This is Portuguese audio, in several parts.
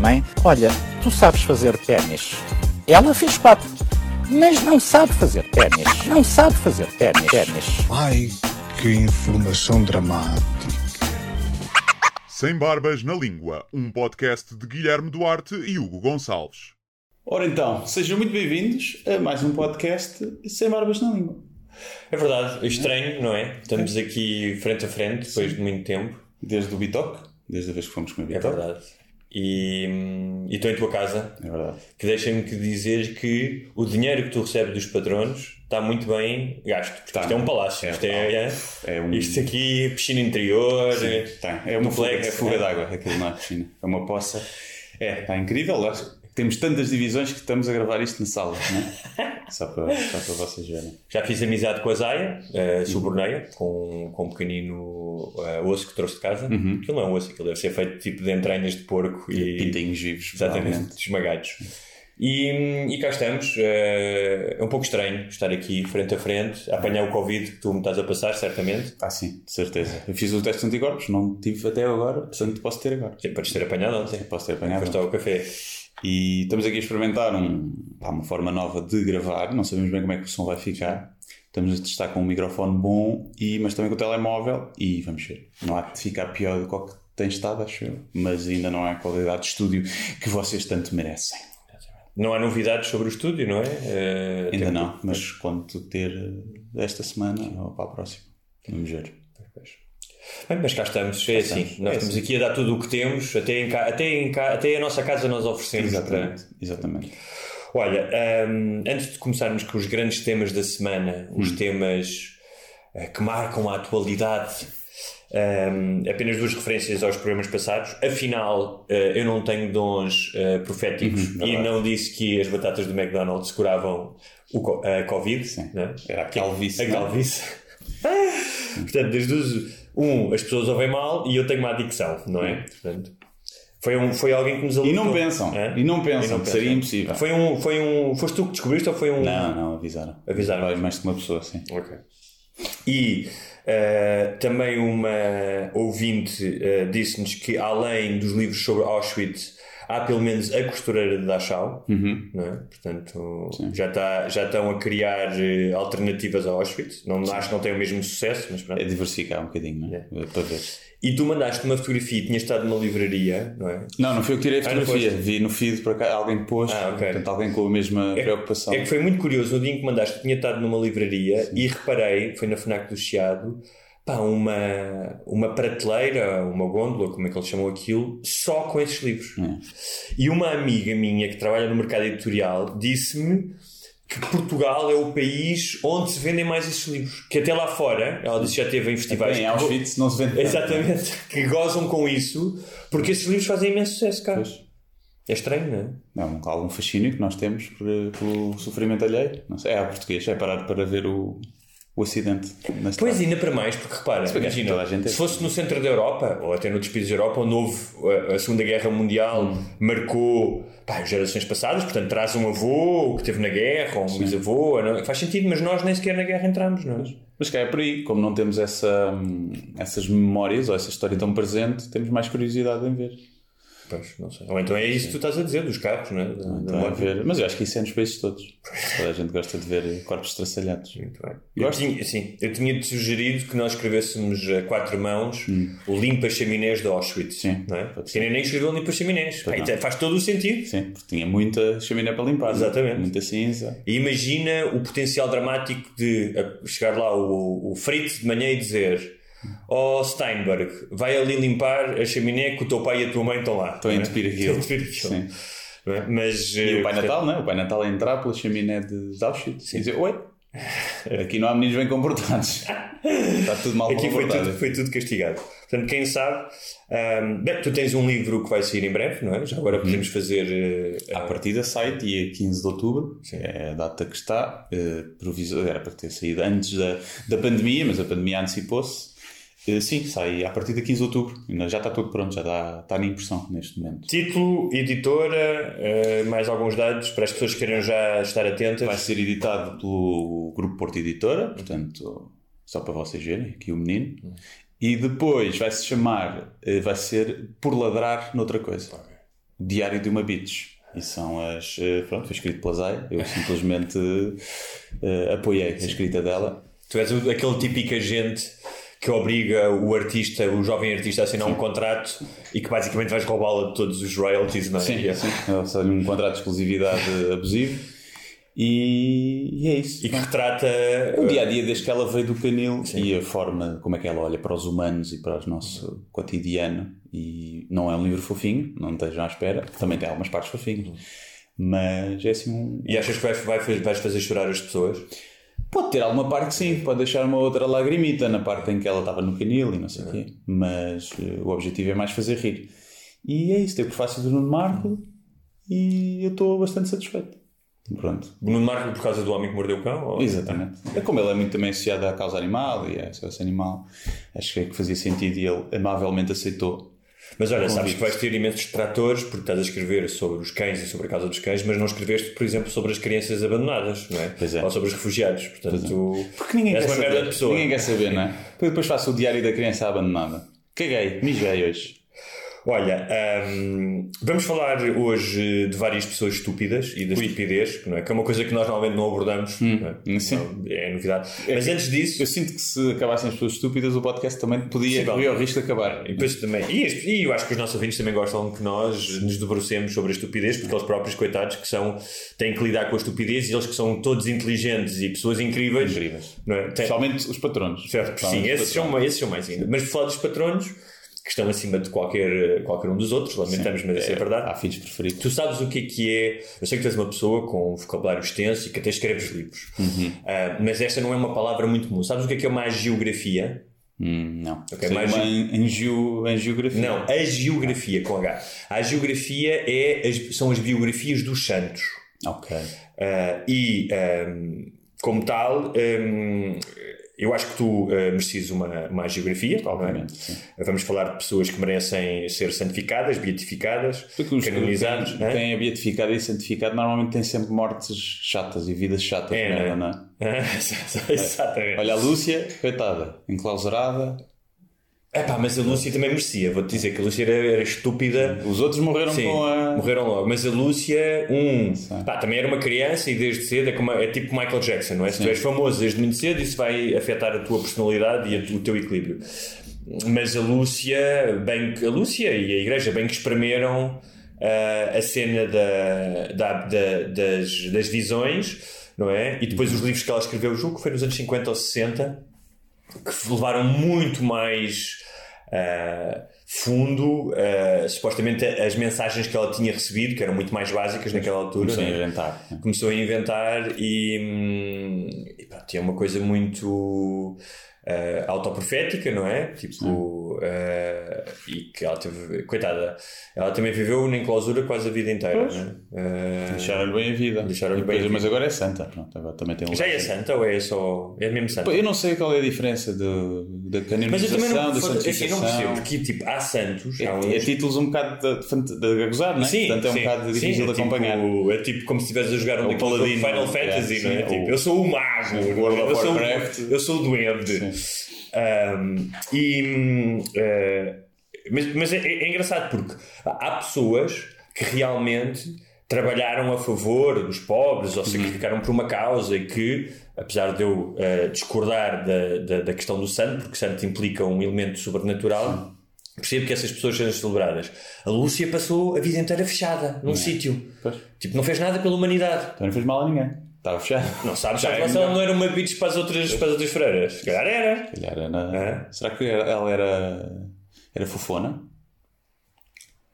Mãe, olha, tu sabes fazer ténis. Ela fez quatro, mas não sabe fazer ténis. Não sabe fazer ténis. ténis. Ai, que informação dramática. Sem Barbas na Língua, um podcast de Guilherme Duarte e Hugo Gonçalves. Ora então, sejam muito bem-vindos a mais um podcast sem barbas na língua. É verdade, estranho, não é? Estamos aqui frente a frente depois de muito tempo. Desde o Bitoque, desde a vez que fomos comer É Bitoque. verdade. E, estou em tua casa. É verdade. Que deixa-me que dizer que o dinheiro que tu recebes dos patronos está muito bem gasto. Porque Tá. isto é um palácio. É, isto, é, é um- isto aqui, piscina interior. Tá, é uma fuga, duplex, é fuga é. d'água, aquilo na piscina. É uma poça. É, está incrível. Acho Temos tantas divisões que estamos a gravar isto na sala, não é? Só para, só para vocês verem. Já fiz amizade com a Zaya, a suborneia, com, com um pequenino eh, osso que trouxe de casa. Uhum. Aquilo não é um osso, aquilo deve ser feito tipo de entranhas de porco e Pintinhos vivos, Exatamente, esmagados. E, e cá estamos. eh, É um pouco estranho estar aqui frente a frente, a apanhar o Covid que tu me estás a passar, certamente. Ah, sim, de certeza. Eu fiz o teste de anticorpos, não tive até agora, portanto posso ter agora. Sim, Podes ter apanhado ontem. Posso ter apanhado. Foste ao café. E estamos aqui a experimentar um, pá, uma forma nova de gravar. Não sabemos bem como é que o som vai ficar. Estamos a testar com um microfone bom, e, mas também com o telemóvel. E vamos ver. Não há de ficar pior do que tem estado, acho eu. Mas ainda não é a qualidade de estúdio que vocês tanto merecem. Não há novidades sobre o estúdio, não é? Eh, Ainda não, mas quando ter eh, esta semana ou para a próxima. Vamos ver. Bem, mas cá estamos, é assim. estamos. Nós É estamos assim. aqui a dar tudo o que temos, até, em até, em até a nossa casa nós oferecemos. Exatamente. Exatamente. para- Olha, hum, antes de começarmos com os grandes temas da semana, Hum. os temas eh, que marcam a atualidade, hum, apenas duas referências aos programas passados. Afinal, eh, eu não tenho dons eh, proféticos Uhum, e verdade. não disse que as batatas do McDonald's curavam o a Covid. Né? Era a calvície. A é? calvície. Portanto, das duas, um, as pessoas ouvem mal e eu tenho uma adicção, não é? Portanto, foi, um, foi alguém que nos E alertou. não pensam. Hã? E não pensam, que seria impossível. Foi um, foi um. Foste tu que descobriste ou foi um. Não, não, avisaram. Avisaram. Vai mais que uma pessoa, sim. Ok. E eh, também uma ouvinte eh, disse-nos que além dos livros sobre Auschwitz há pelo menos a costureira de Dachau, Uhum. não é? portanto já, está, já estão a criar eh, alternativas a Auschwitz. Não, acho que não tem o mesmo sucesso, mas pronto. É diversificar um bocadinho, não é? Para ver. E tu mandaste uma fotografia, tinha estado numa livraria, não é? Não, não foi eu que tirei a Ah, fotografia. foste? Vi no feed para cá, alguém pôs. Ah, ok. Portanto, alguém com a mesma preocupação. É que foi muito curioso, no dia em que mandaste, tinha estado numa livraria e reparei, foi na FNAC do Chiado, pá, uma, uma prateleira, uma gôndola, como é que eles chamam aquilo, só com esses livros. É. E uma amiga minha que trabalha no mercado editorial disse-me que Portugal é o país onde se vendem mais esses livros. Que até lá fora, ela disse que já teve em festivais. Em que- Auschwitz não se vende tanto, Exatamente, que gozam com isso, porque esses livros fazem imenso sucesso, cara. Pois. É estranho, não é? Não, há algum fascínio que nós temos pelo sofrimento alheio. Sei, é a português, é parar para ver o, o acidente. Pois ainda para mais, porque repara, imagina, é se fosse no centro da Europa, ou até noutros países da Europa, onde houve a, a Segunda Guerra Mundial, Hum. marcou pá, gerações passadas, portanto traz um avô que esteve na guerra, ou um bisavô, não- faz sentido, mas nós nem sequer na guerra entramos, não é? Mas cá é por aí, como não temos essa, hum, essas memórias ou essa história tão presente, temos mais curiosidade em ver. Pois, não sei. Ou então é isso que tu estás a dizer, dos carros, não é? É ver. Mas eu acho que isso é nos países todos. Toda a gente gosta de ver corpos estraçalhados. Muito bem. Eu tinha, sim, eu tinha-te sugerido que nós escrevêssemos a quatro mãos o Limpa Chaminés de Auschwitz. Hum. Sim, não é? Porque nem escreveu Limpa Chaminés. Então Faz todo o sentido. Sim, porque tinha muita chaminé para limpar. é? Exatamente. Muita cinza. E imagina o potencial dramático de a- chegar lá o, o Fritz de manhã e dizer: Ó Steinberg, vai ali limpar a chaminé que o teu pai e a tua mãe estão lá. A não é? entupir. Estão a aquilo. Sim. É? Mas, E eh, o Pai Natal, não é? O Pai Natal a entrar pela chaminé de Auschwitz e dizer: Oi, aqui não há meninos bem comportados. Está tudo mal Aqui foi comportado. tudo, foi tudo castigado. Portanto, quem sabe. ahm, bem, tu tens um livro que vai sair em breve, não é? Já agora podemos fazer. eh, À partida sai dia 15 de outubro, é a data que está. eh, provisor, era para ter saído antes da, da pandemia, mas a pandemia antecipou-se. Eh, sim, sai a partir de 15 de outubro. Já está tudo pronto, já está, está na impressão neste momento. Título, editora, eh, mais alguns dados para as pessoas que queiram já estar atentas. Vai ser editado pelo Grupo Porto Editora, portanto, só para vocês verem, aqui o menino. E depois vai se chamar, eh, vai ser Por Ladrar Noutra Coisa. Diário de uma Bitch. E são as. Pronto, foi escrito pela Zay, eu simplesmente apoiei a escrita dela. Tu és aquele típico agente que obriga o artista, o jovem artista, a assinar um contrato e que basicamente vais roubá-la de todos os royalties, não é? Sim, sim. É só um contrato de exclusividade abusivo. E, e é isso. E que retrata. O dia a dia desde que ela veio do canil e a forma como é que ela olha para os humanos e para o nosso cotidiano. E não é um livro fofinho, não estejam à espera. Também tem algumas partes fofinhas. Mas é assim um. E achas que vais, vai- vais fazer chorar as pessoas? Pode ter alguma parte que sim, pode deixar uma outra lagrimita na parte em que ela estava no canil e não sei o quê. Mas eh, o objetivo é mais fazer rir. E é isso, tem o prefácio do Nuno Marco e eu estou bastante satisfeito. Pronto. Nuno Marco por causa do homem que mordeu o cão? ou- Exatamente. É como ele é muito também associado à causa animal e a esse animal, acho que é que fazia sentido e ele amavelmente aceitou. Mas olha, sabes que vais ter imensos tratores porque estás a escrever sobre os cães e sobre a causa dos cães, mas não escreveste, por exemplo, sobre as crianças abandonadas, não é? É. Ou sobre os refugiados. Portanto, Porque ninguém quer uma merda saber. Ninguém quer saber, não é? Depois, depois faço o diário da criança abandonada. Caguei, mijei hoje. Olha, hum, vamos falar hoje de várias pessoas estúpidas e da estupidez, não é? que é uma coisa que nós normalmente não abordamos, não é? sim. Não, é novidade. Mas antes disso, Eu sinto que se acabassem as pessoas estúpidas, o podcast também podia Sim, correr o risco de acabar. E depois também, e, e eu acho que os nossos ouvintes também gostam que nós nos debrucemos sobre a estupidez, porque eles próprios, coitados, que são, têm que lidar com a estupidez e eles que são todos inteligentes e pessoas incríveis. Incríveis. Não é? Tem- Especialmente os patronos. certo, sim, esses são, patronos. esses são mais ainda. Mas por falar dos patronos, que estão acima de qualquer, qualquer um dos outros, lamentamos, mas essa é a verdade. Há filhos preferidos. Tu sabes o que é que é. Eu sei que tu és uma pessoa com um vocabulário extenso e que até escreves livros, Uhum. Ah, mas esta não é uma palavra muito comum. Sabes o que é que é uma agiografia? Hum, não. Ok, Sei mais- uma angio, angiografia. Não, a geografia com H. A geografia é as- são as biografias dos santos. Ok. Ah, e, ahm, como tal, ahm, eu acho que tu ah, mereces uma, uma geografia. Obviamente. Vamos falar de pessoas que merecem ser santificadas, beatificadas, Porque os canonizados. que não é? têm a beatificado e santificado normalmente têm sempre mortes chatas e vidas chatas. É, merda, não é? não é? Exatamente. Olha a Lúcia, coitada, enclausurada. Epá, mas a Lúcia também merecia. Vou-te dizer que a Lúcia era, era estúpida. Os outros morreram Sim, com a. morreram logo. Mas a Lúcia, um, pá, também era uma criança e desde cedo é, como, é tipo Michael Jackson, não é? Se tu és famoso desde muito cedo, isso vai afetar a tua personalidade e o teu equilíbrio. Mas a Lúcia, bem, a Lúcia e a Igreja bem que espremeram ah, a cena da, da- da- das, das visões, não é? E depois os livros que ela escreveu, julgo que foi nos anos 50 ou 60, que levaram muito mais ah, fundo, ah, supostamente as mensagens que ela tinha recebido, que eram muito mais básicas naquela altura. Começou a né? inventar. Começou a inventar e, hum, e pá, tinha uma coisa muito ah, autoprofética, não é? Tipo, ah, e que ela teve, coitada, ela também viveu na enclausura quase a vida inteira, Pois. né? Ah, Deixaram-lhe bem a vida. Deixaram-lhe bem depois- Mas agora é santa. Pronto, agora também tem um já é santa ou é só. É mesmo santa? Eu não sei qual é a diferença do, da Mas eu canonização, também não, da assim, não santificação. percebo, porque tipo, há santos, há uns... É, é títulos um bocado de, de, de, gozar, não é? Sim, Portanto é um sim, bocado sim, difícil é de tipo- acompanhar. é tipo como se estivesse a jogar um o daqueles paladino, Final é? Fantasy, não é? Sim, Tipo, eu sou o mago, eu, eu sou o duende. Um, e, eh, mas mas é, é engraçado porque há pessoas que realmente trabalharam a favor dos pobres Uhum. ou sacrificaram por uma causa e que, apesar de eu eh, discordar da, da, da questão do santo, porque santo implica um elemento sobrenatural, percebo que essas pessoas sejam celebradas. A Lúcia passou a vida inteira fechada num sítio. Pois. Tipo, não fez nada pela humanidade. Então não fez mal a ninguém. Estava fechado. Não sabes, é se ela melhor. não era uma bitch para as outras, para as outras freiras. Se calhar era. Se calhar era- É? Será que ela era, era fofona?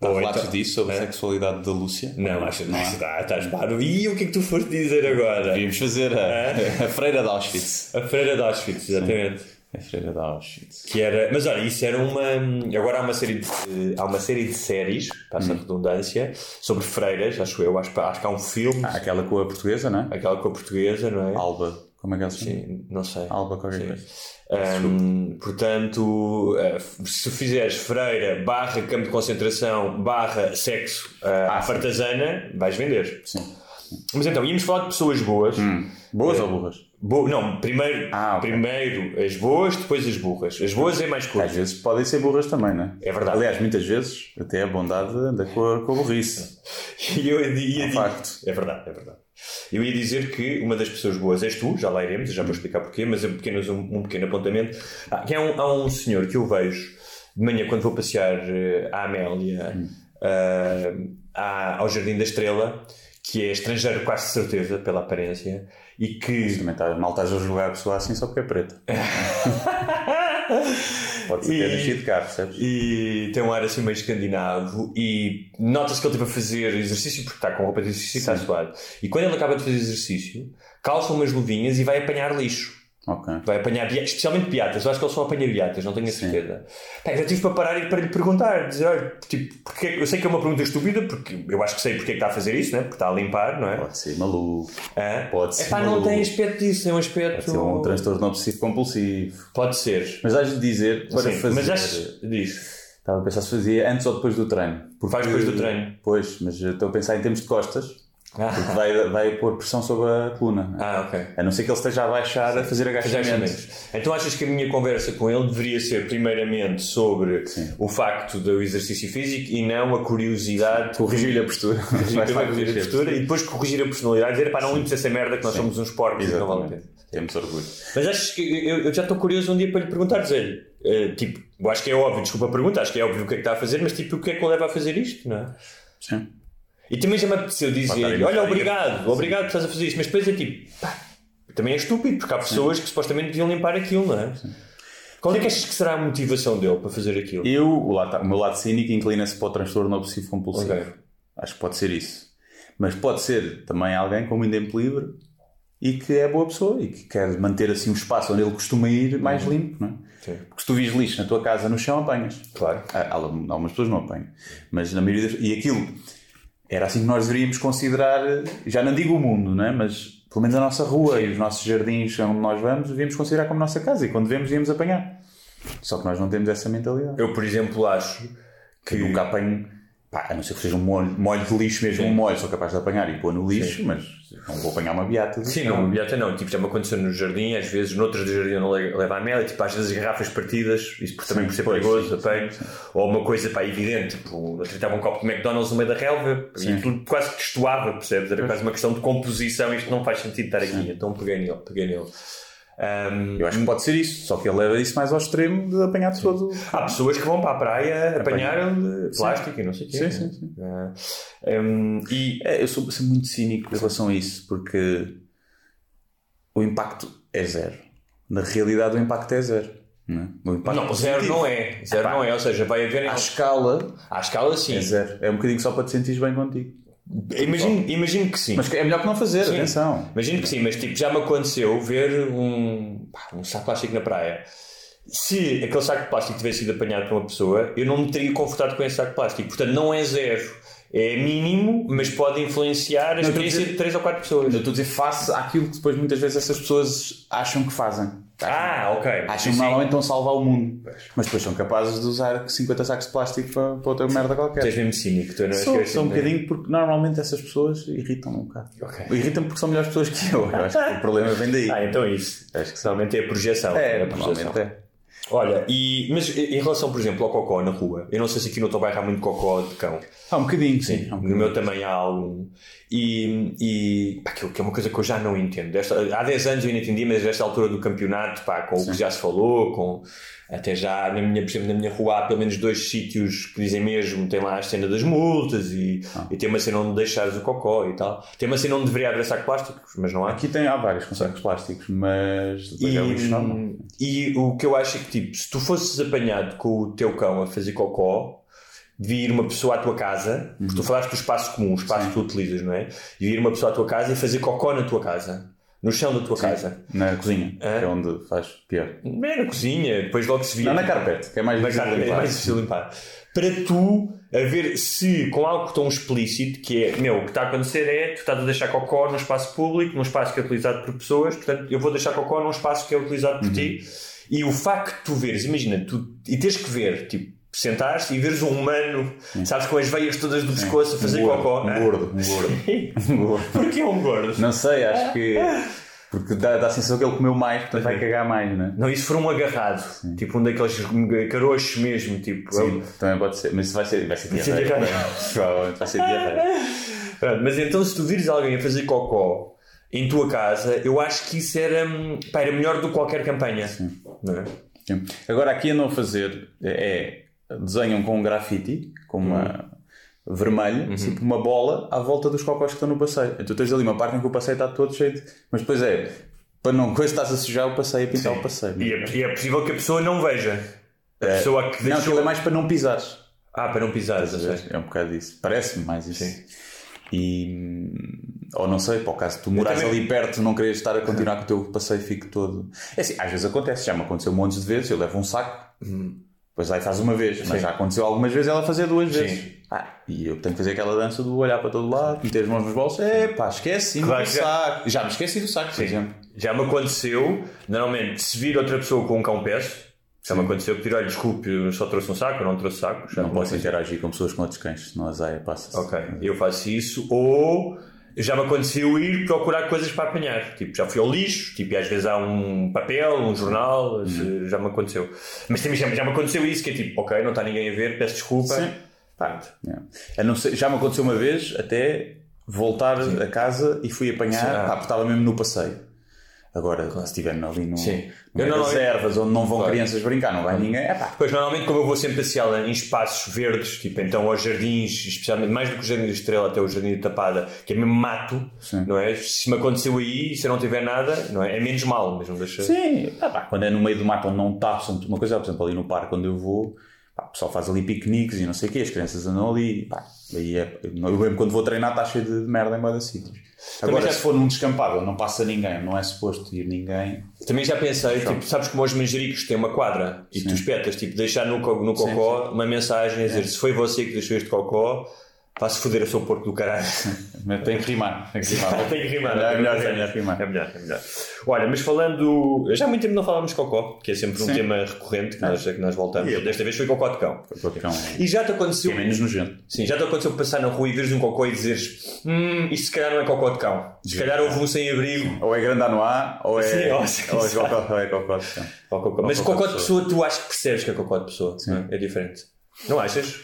Há relatos então- disso sobre é? a sexualidade da Lúcia? Não, acho que não. não. há? Está, estás paro. E o que é que tu foste dizer agora? Devíamos fazer a, É? a freira de Auschwitz. A freira de Auschwitz, exatamente. É freira de Auschwitz. Que era, mas olha, isso era uma. Agora há uma série de, há uma série de séries, passa a redundância, sobre freiras, acho eu. Acho, acho que há um filme, Ah, aquela com a portuguesa, não é? aquela com a portuguesa, não é? Alba. Como é que ela se chama? Sim, não sei. Alba qualquer coisa. Hum, portanto, eh, se fizeres freira, barra campo de concentração, barra sexo uh, à sim. fartazana, vais vender. Sim. Mas então, íamos falar de pessoas boas. Boas ou burras? Bo- não, primeiro, Ah, ok. primeiro as boas, depois as burras. As boas é mais Às curto. vezes podem ser burras também, não é? É verdade. Aliás, muitas vezes até a bondade anda com a, com a burrice. E eu ia É um facto. É verdade, é verdade. Eu ia dizer que uma das pessoas boas és tu, já lá iremos, já vou explicar porquê, mas é apenas um, um pequeno apontamento. Ah, que há, um, há um senhor que eu vejo de manhã quando vou passear eh, à Amélia, ah, à- ao Jardim da Estrela, que é estrangeiro quase certeza, pela aparência, e que. Também tá, mal estás a julgar a pessoa assim só porque é preta. Pode ser que E- é nascido cá, percebes? E tem um ar assim meio escandinavo e nota-se que ele esteve a fazer exercício porque está com roupa de exercício e está suado. E quando ele acaba de fazer exercício, calça umas luvinhas e vai apanhar lixo. Ok. Vai apanhar, bia- especialmente piatas. Eu acho que ele só apanha piatas, não tenho a certeza. Pá, já tive para parar e para lhe perguntar, dizer, olha, tipo, porque, eu sei que é uma pergunta estúpida, porque eu acho que sei porque é que está a fazer isso, né? porque está a limpar, não é? Pode ser maluco. Hã? Pode ser Epá, não maluco. tem aspecto disso, é um aspecto. Pode ser um transtorno obsessivo compulsivo. Pode ser. Mas has de dizer para Sim, fazer. mas acho. Diz. Estava a pensar se fazia antes ou depois do treino. Porque, Faz depois do treino. Pois, mas estou a pensar em termos de costas. Ah. Porque vai, vai pôr pressão sobre a coluna. Ah, ok. A não ser que ele esteja a baixar a fazer agachamentos. agachamentos. Então achas que a minha conversa com ele deveria ser primeiramente sobre o facto do exercício físico e não a curiosidade Corrigir-lhe a postura. corrigir, corrigir a corrigir. postura e depois corrigir a personalidade dizer pá, não limpes essa merda que nós somos uns porcos e não vale a pena. Temos orgulho. Mas achas que eu, eu já estou curioso um dia para lhe perguntar, dizer tipo, eu acho que é óbvio, desculpa a pergunta, acho que é óbvio o que é que está a fazer, mas tipo, o que é que o leva a fazer isto, não é? Sim. E também já me apeteceu dizer, olha, obrigado, obrigado por estás a fazer isto, mas depois é tipo, pá, também é estúpido, porque há pessoas que supostamente deviam limpar aquilo, não é? Qual é que achas que será a motivação dele para fazer aquilo? Eu, o, lado- o meu lado cínico inclina-se para o transtorno obsessivo compulsivo. Ok. Acho que pode ser isso. Mas pode ser também alguém com muito tempo livre e que é boa pessoa e que quer manter assim o espaço onde ele costuma ir mais limpo, não é? Uhum. Sim. Porque se tu vis lixo na tua casa no chão, apanhas. Claro. Há- há- Algumas pessoas não apanham. Mas na maioria das... E aquilo era assim que nós deveríamos considerar, já não digo o mundo, não é? Mas pelo menos a nossa rua e os nossos jardins onde nós vamos, devíamos considerar como nossa casa e quando vemos, íamos apanhar. Só que nós não temos essa mentalidade. Eu, por exemplo, acho que. Nunca apanho, pá, a não ser que seja um molho, molho de lixo mesmo, Sim. um molho, sou capaz de apanhar e pôr no lixo, mas não vou apanhar uma beata. Sim, não, beata não. Tipo, já me aconteceu no jardim, às vezes, noutras do jardim eu não le- levo a mel, e tipo, às vezes garrafas partidas, isso por, também por ser perigoso, sim, apanho. Ou uma coisa, pá, evidente, tipo, eu um copo de McDonald's no meio da relva e tudo quase que destoava, percebes? Era quase uma questão de composição, isto não faz sentido estar aqui, então peguei nele, peguei nele. Ahm, Eu acho que pode ser isso, só que ele leva isso mais ao extremo de apanhar todo. Há pessoas que vão para a praia apanhar de plástico e não sei o quê. Sim, né? sim, sim. Ah, hum, e É, eu sou, muito cínico em relação a isso, porque o impacto é zero. Na realidade, o impacto é zero. Não, é? Impacto não, zero não é. Zero Epá, não é, ou seja, vai haver. À escala, À escala, sim. é zero. É um bocadinho só para te sentires bem contigo. Imagino, imagino que sim. Mas é melhor que não fazer, Sim. atenção. Imagino que sim, mas tipo, já me aconteceu ver um, um saco plástico na praia. Se aquele saco de plástico tivesse sido apanhado por uma pessoa, eu não me teria confortado com esse saco de plástico. Portanto, não é zero. É mínimo, mas pode influenciar a Não, experiência dizer- de 3 ou 4 pessoas. Eu estou a dizer face àquilo que depois muitas vezes essas pessoas acham que fazem. Ah, ok. Acham Sim, que normalmente estão a salvar o mundo. Mas depois são capazes de usar 50 sacos de plástico para, para outra merda Tu és qualquer. mesmo cínico, tu não és Sou, sou um é? bocadinho porque normalmente essas pessoas irritam-me um bocado. Ok. Irritam-me porque são melhores pessoas que eu. Eu acho que o problema vem daí. Ah, então é isso. Acho que. Normalmente é a projeção. É, a projeção. normalmente é. Olha, e, mas em relação, por exemplo, ao cocó na rua, eu não sei se aqui no teu bairro há muito cocó de cão. Há um bocadinho, sim. Um No bocadinho. meu também há algum. E, e pá, que, é uma coisa que eu já não entendo. Desta- há 10 anos eu ainda entendi, mas nesta altura do campeonato, pá, com o que já se falou, com até já na minha, por exemplo, na minha rua há pelo menos dois sítios que dizem mesmo, tem lá a cena das multas e, Ah. e tem uma cena onde deixares o cocó e tal. Tem uma cena onde deveria haver saco plásticos, mas não há. Aqui tem, há vários com sacos plásticos, mas depois é lixo normal. E, e o que eu acho é que, tipo, se tu fosses apanhado com o teu cão a fazer cocó, devia ir uma pessoa à tua casa, porque tu Uhum. falaste do espaço comum, o espaço que tu utilizas, não é? Devia ir uma pessoa à tua casa e fazer cocó na tua casa. No chão da tua casa. Na cozinha, Hã? que é onde faz pior. Não é na cozinha, depois logo se via. Não, na carpete, que é mais difícil carpete, é limpar. mais difícil limpar. Para tu, a ver se com algo tão explícito, que é, meu, o que está a acontecer é, tu estás a deixar cocó num espaço público, num espaço que é utilizado por pessoas, portanto, eu vou deixar cocó num espaço que é utilizado por ti. E o facto de tu veres, imagina, tu, e tens que ver, tipo, sentares e veres um humano, sabes, com as veias todas do pescoço a fazer um gordo, cocó. Um Hã? gordo, um gordo. um gordo. Porquê um gordo? Não sei, acho que. Porque dá, dá a sensação que ele comeu mais, portanto vai cagar mais, não é? Não, isso for um agarrado, tipo um daqueles caroços mesmo, tipo. Sim, também pode ser. Mas isso vai ser, vai ser diarreia. Provavelmente vai ser diarreia. Mas então se tu vires alguém a fazer cocó em tua casa, eu acho que isso era, pá, era melhor do que qualquer campanha. Não é? Sim. Agora aqui a fazer é desenham com um grafite, com uma vermelho, tipo uma bola à volta dos cocós que estão no passeio. Então tens ali uma parte em que o passeio está todo cheio de... Mas depois é, para não coisa estás a sujar o passeio e pintar o passeio. E é, e é possível que a pessoa não veja. A pessoa que Não, deixou... aquilo é mais para não pisares. Ah, para não pisar, eu sei. É um bocado isso. Parece-me mais isso. E, hum, ou não sei, para o caso tu morares também- ali perto, não queres estar a continuar que o teu passeio fique todo. É assim, às vezes acontece, já me aconteceu montes de vezes, eu levo um saco, depois aí faz uma vez, mas já aconteceu algumas vezes ela fazer duas vezes. Ah, e eu tenho que fazer aquela dança do olhar para todo lado, meter as mãos nos bolsos, é pá, esqueci Claro do já- saco. Já me esqueci do saco, por exemplo. Já me aconteceu, normalmente, se vir outra pessoa com um cão peço, já me aconteceu pedir, olha, desculpe, eu só trouxe um saco, eu não trouxe saco. Já Não posso interagir com pessoas com outros cães, senão a zaia passa-se. Ok, eu faço isso. Ou já me aconteceu ir procurar coisas para apanhar. Tipo, já fui ao lixo, tipo, e às vezes há um papel, um jornal, Hum. já me aconteceu. Mas também já, já me aconteceu isso, que é tipo, ok, não está ninguém a ver, peço desculpa. Sim. Pronto. É. Ser- já me aconteceu uma vez até voltar a casa e fui apanhar, Sim, ah. pá, porque estava mesmo no passeio. Agora, se estiver ali no, Sim. no Eu não- reservas onde não vão Claro. crianças brincar, não vai ninguém, é pá. Pois, normalmente, como eu vou sempre passear em espaços verdes, tipo, então aos jardins, especialmente mais do que o Jardim da Estrela, até o Jardim da Tapada, que é mesmo mato, Sim. não é? Se me aconteceu aí e se eu não tiver nada, não é? É menos mal, mas não deixa. Sim, ah, pá, quando é no meio do mato onde não está, uma coisa, por exemplo, ali no parque onde eu vou, pá, o pessoal faz ali piqueniques e não sei o quê, as crianças andam ali, pá, aí é, eu mesmo quando vou treinar está cheio de merda em moda sítios. Agora, já- se for num descampado não passa ninguém, não é suposto ir ninguém, Também já pensei, tipo, sabes como os manjericos têm uma quadra e tu espetas, tipo, deixar no, co- no cocó uma mensagem a dizer se foi você que deixou este cocó, vá-se foder a seu porco do caralho. mas tem que rimar. Tem que rimar. Tem que rimar. É melhor, é é melhor rimar. É melhor, é melhor. Olha, mas falando. Já há muito tempo não falávamos de cocó, que é sempre um Sim. tema recorrente que, nós, que nós voltamos. E eu- Desta vez foi cocó de cão. Cocão. E já te aconteceu. É menos nojento. Sim, já te aconteceu passar na rua e veres um cocó e dizeres hum, isto se calhar não é cocó de cão. Se calhar houve um sem abrigo. Ou é grande anuá, ou é. Sim, ou- ou é cocó, ou é cocó de cão. Cocó. Mas cocó cocó de de pessoa, tu acho que percebes que é cocó de pessoa. é? É diferente. Não achas?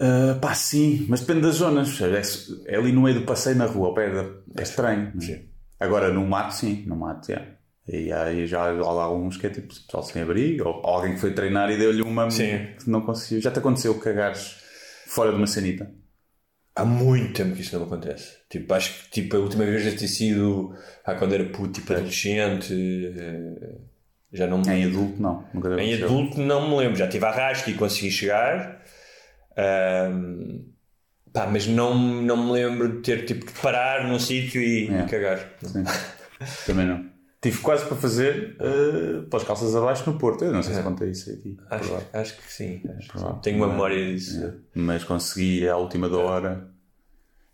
Ah, pá, sim, mas depende das zonas. É, é ali no meio do passeio na rua, ao pé da. É estranho. é? Agora, no mato, sim, no mato, é. E aí já há alguns que é tipo pessoal sem abrigo, ou alguém que foi treinar e deu-lhe uma Sim. que não conseguiu. Já te aconteceu cagares fora de uma sanita? Há muito tempo que isso não acontece. Tipo, acho que tipo, a última vez deve ter sido ah, quando era puto, tipo adolescente. eh, Já não me Em adulto, não. Em adulto não me lembro, já tive arrasco e consegui chegar. Ahm, pá, mas não, não me lembro de ter tipo de parar num sítio e, É. cagar. Sim. Também não. Tive quase para fazer uh, pelas calças abaixo no Porto. Eu não sei se contei isso aqui. Acho, acho que sim. acho que sim. Tenho uma memória disso. Mas consegui à última da hora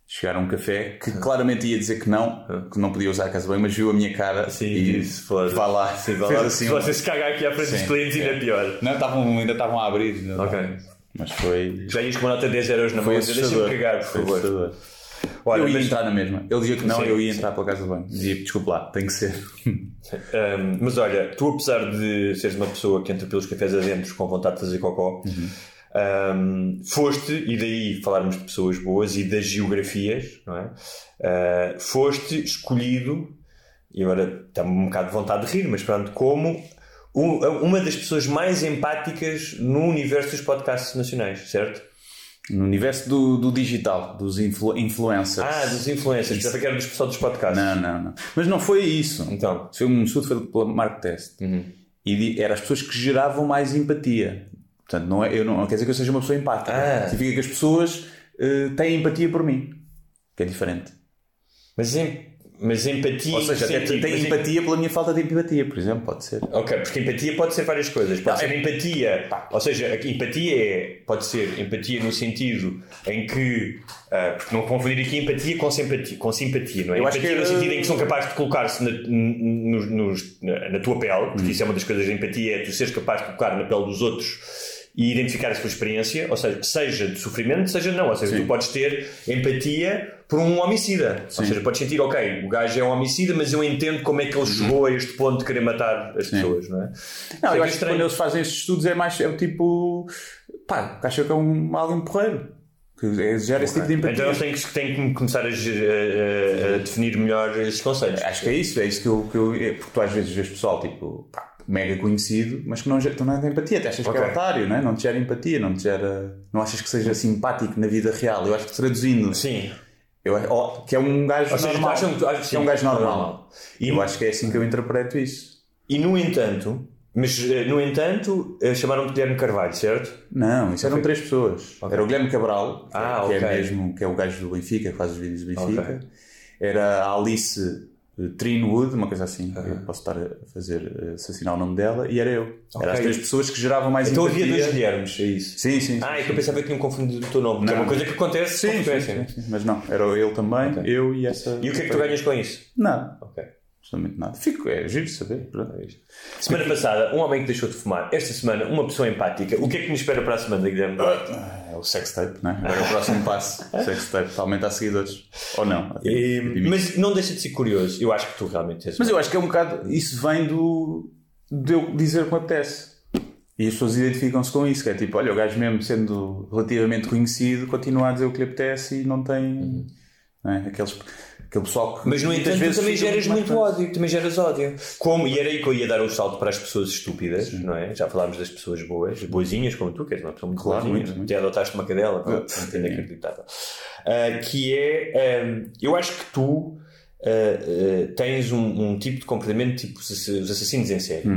chegar a um café que claramente ia dizer que não, que não podia usar a casa bem, mas viu a minha cara Sim, e disse, vai lá. Sim, fez lá. assim Se um- você se cagar aqui à frente dos Sim, clientes, ainda é pior. Não, estavam, ainda estavam a abrir. Ok. estavam. Mas foi. Já ias com uma nota de 10 euros na mão, deixa-me cagar, por favor. assustador. Olha, eu ia mas- entrar na mesma. Ele dizia que não, Sim, eu ia entrar pela casa de banho. Dizia, desculpe lá, tem que ser. Um, mas olha, tu apesar de seres uma pessoa que entra pelos cafés adentro com vontade de fazer cocó, um, foste, e daí falarmos de pessoas boas e das geografias, não é? Uh, foste escolhido, e agora está-me um bocado de vontade de rir, mas pronto, como uma das pessoas mais empáticas no universo dos podcasts nacionais, certo? No universo do, do digital, dos influ- influencers. Ah, dos influencers, pensava que era dos pessoal dos podcasts. Não, não, não. Mas não foi isso. Então, Isso foi um estudo feito pela Mark Test. E di- eram as pessoas que geravam mais empatia. Portanto, não, é, eu não, não quer dizer que eu seja uma pessoa empática. Ah. Significa que as pessoas eh, têm empatia por mim. Que é diferente. Mas em- Mas empatia. Ou seja, até sentido? tem em- empatia pela minha falta de empatia, por exemplo, pode ser. Ok, porque empatia pode ser várias coisas. Pode Não, ser é- empatia, ou seja, empatia é, pode ser empatia no sentido em que, ah, porque não confundir aqui empatia com simpatia, com simpatia não é? Eu empatia que no sentido em que são capazes de colocar-se na, na, na tua pele, porque Hum. isso é uma das coisas da empatia, é tu seres capaz de colocar na pele dos outros e identificar a sua experiência, ou seja, seja de sofrimento, seja não, ou seja, tu podes ter empatia por um homicida, ou seja, podes sentir, ok, o gajo é um homicida, mas eu entendo como é que ele chegou a este ponto de querer matar as pessoas, não é? Não, Isso eu é acho que quando eles fazem estes estudos é mais é o tipo. pá, acha que é um, alguém porreiro. Que é, gera esse tipo de empatia. Então eles têm que, têm que começar a, a- a- definir melhor esses conceitos. Acho que é isso, é isso que eu. Que eu é, porque tu às vezes vês pessoal tipo. pá, mega conhecido, mas que não, tu não tem empatia, tu achas que Ok. é otário, não é? Não te gera empatia, não te gera. não achas que seja simpático na vida real. Eu acho que traduzindo. Sim. Eu, ó, que é um gajo seja, normal. acham que- acham- que é um gajo normal. E eu acho que é assim que eu interpreto isso. E no entanto, mas eh, no entanto, eh, chamaram-te Guilherme Carvalho, certo? Não, isso eram três pessoas. Era o Guilherme Cabral, que, Ah, que é mesmo, que é o gajo do Benfica, que faz os vídeos do Benfica. Era a Alice Trinwood, uma coisa assim. Eu posso estar a fazer eh, assassinar o nome dela, e era eu. Ok. Eram as três pessoas que geravam mais Então empatia. havia dois Guilhermes, é isso? Sim, sim. sim, Ah, é que sim, eu pensava que tinham confundido o teu nome, que é Não. uma coisa que acontece Sim, sim, sim, né? sim. Mas não, era ele também, eu e essa. E o que é que tu ganhas com isso? Nada, Ok. Absolutamente nada. Fico, é giro saber. pronto, é isto. Semana passada, um homem que deixou de fumar. Esta semana, uma pessoa empática. O que é que nos espera para a semana, Guilherme? Duarte? É o sextape, não é? Agora é o próximo passo. Sextape, para aumentar seguidores. Ou não. E- mas não deixa de ser curioso. Eu acho que tu realmente és. Mas eu acho que é um bocado. Isso vem do. de eu dizer o que me apetece. E as pessoas identificam-se com isso, que é tipo, olha, o gajo mesmo sendo relativamente conhecido continua a dizer o que lhe apetece e não tem. Não é? Aqueles, aquele pessoal que. Mas no entanto, vezes também geras muito ódio, também geras ódio. Como, e era aí que eu ia dar o salto para as pessoas estúpidas, não é? Já falámos das pessoas boas, boazinhas como tu, que és uma pessoa muito Claro, boazinha, muito, muito. até adotaste uma cadela, pronto, Ah, é inacreditável. Ah, que é, ah, eu acho que tu ah, ah, tens um, um tipo de comportamento tipo os ass- os assassinos em série.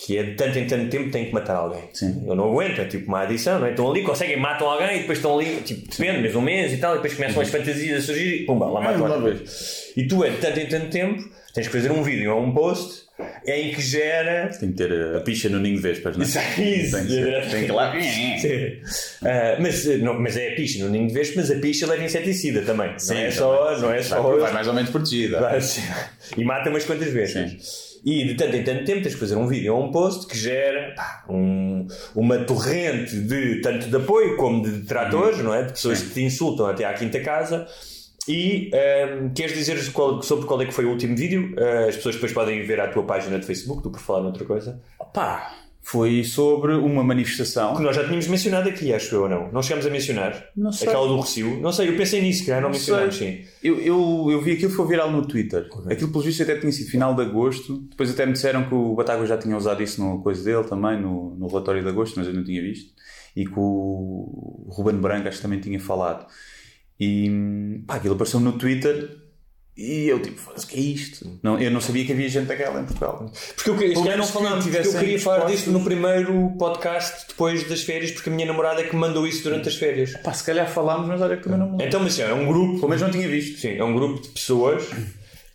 Que é de tanto em tanto tempo tem que matar alguém. Sim. Eu não aguento, é tipo uma adição, não é? Estão ali, conseguem, matam alguém e depois estão ali, tipo, depende, mês um mês e tal, e depois começam as fantasias a surgir e pumba, lá matam lá alguém. E tu é de tanto em tanto tempo, tens que fazer um vídeo ou um post em que gera. Tem que ter a, a picha no ninho de vespas, não é? Isso, Tem que, ser, tem que lá. Sim. Ah, mas, eh, não, mas é a picha no ninho de vespa, mas a picha leva inseticida também. Sim, não é também. só. Não é só Vai, vai mais ou menos protegida. Vai, sim. e mata umas quantas vezes. E de tanto em tanto tempo tens que fazer um vídeo ou um post que gera pá, um- uma torrente de tanto de apoio como de detratores, não é? De pessoas que te insultam até à quinta casa. E ehm, queres dizer qual- sobre qual é que foi o último vídeo? Eh, as pessoas depois podem ver a tua página de Facebook, tu por falar noutra coisa. Pá, foi sobre uma manifestação. Que nós já tínhamos mencionado aqui, acho eu ou não? Não chegamos a mencionar? Não sei. Aquela do Recio? Não sei, eu pensei nisso, que já não, mencionamos, sim. Eu, eu, eu vi aquilo foi viral no Twitter. Aquilo, pelo visto, até tinha sido final de agosto. Depois, até me disseram que o Bataga já tinha usado isso no coisa dele também, no, no relatório de agosto, mas eu não tinha visto. E que o Ruben Branco, acho que também tinha falado. E pá, aquilo apareceu no Twitter. E eu, tipo, foda-se, que é isto? Não, eu não sabia que havia gente daquela em Portugal. Porque eu, queria- este não menos que eu queria falar disso no primeiro podcast depois das férias, porque a minha namorada é que me mandou isso durante as férias. Pá, se calhar falámos, mas olha que também não. Então, mas sim, é um grupo, Pelo menos não tinha visto. sim, é um grupo de pessoas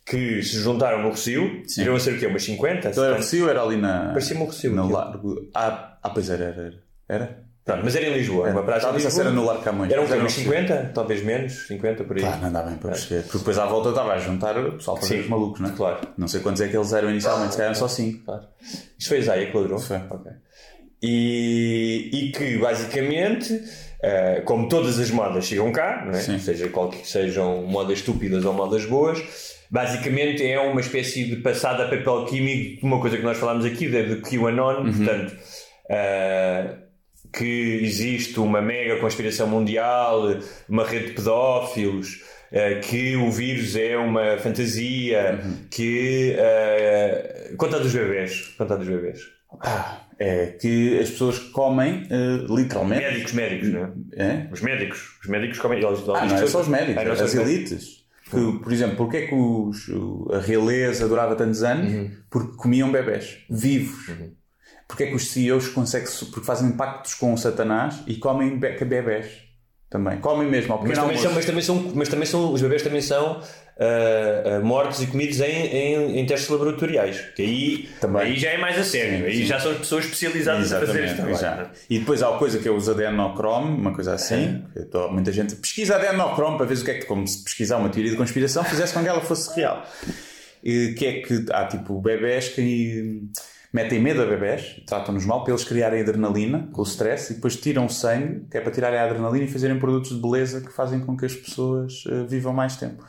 que se juntaram no Recio, iriam a ser o quê? Umas 50? Então era 70? Recio, era ali na. Parecia-me No aquilo. largo. Ah, ah, pois era, era. Era? Pronto, mas era em Lisboa, uma praça em Talvez Lisboa. era no Largo Camões. Eram era Uns no 50? Talvez menos, 50 por aí. Claro, não dá bem para perceber. Porque depois à volta estava a juntar o pessoal para os malucos, não é? claro. Não sei quantos é que eles eram inicialmente, se calhar eram só 5. Claro. Isto foi a Zaya que ladrou? Foi. Ok. E, e que basicamente, eh, como todas as modas chegam cá, não é? Sim. seja qual que sejam modas estúpidas ou modas boas, basicamente é uma espécie de passada a papel químico de uma coisa que nós falámos aqui, da de QAnon, portanto. eh, que existe uma mega conspiração mundial, uma rede de pedófilos, eh, que o vírus é uma fantasia, que. eh, conta dos bebês. Conta dos bebês. É que as pessoas comem eh, literalmente. Médicos, médicos, não é? É? Os médicos. Os médicos comem. Eles, Ah, não é só os médicos, Ah, só as elites. Que, por exemplo, porque é que os, a realeza durava tantos anos? Uhum. Porque comiam bebés vivos. Porque é que os CEOs conseguem, porque fazem pactos com o Satanás e comem be bebés? Também. Comem mesmo ao Mas também, são, mas, também são, mas também são, os bebês também são ah, ah, mortos e comidos em, em, em testes laboratoriais. Que aí, Também. aí já é mais a sério. Sim, aí sim. já são pessoas especializadas a fazer este Exatamente, trabalho. já. E depois há uma coisa que é os adenocrome, uma coisa assim. eu tô- muita gente pesquisa adenocrome para ver o que é que, como se pesquisar uma teoria de conspiração, fizesse com que ela fosse real. E que é que há tipo bebés que metem medo a bebés, tratam-nos mal para eles criarem adrenalina com o stress e depois tiram o sangue, que é para tirarem a adrenalina e fazerem produtos de beleza que fazem com que as pessoas eh, vivam mais tempo.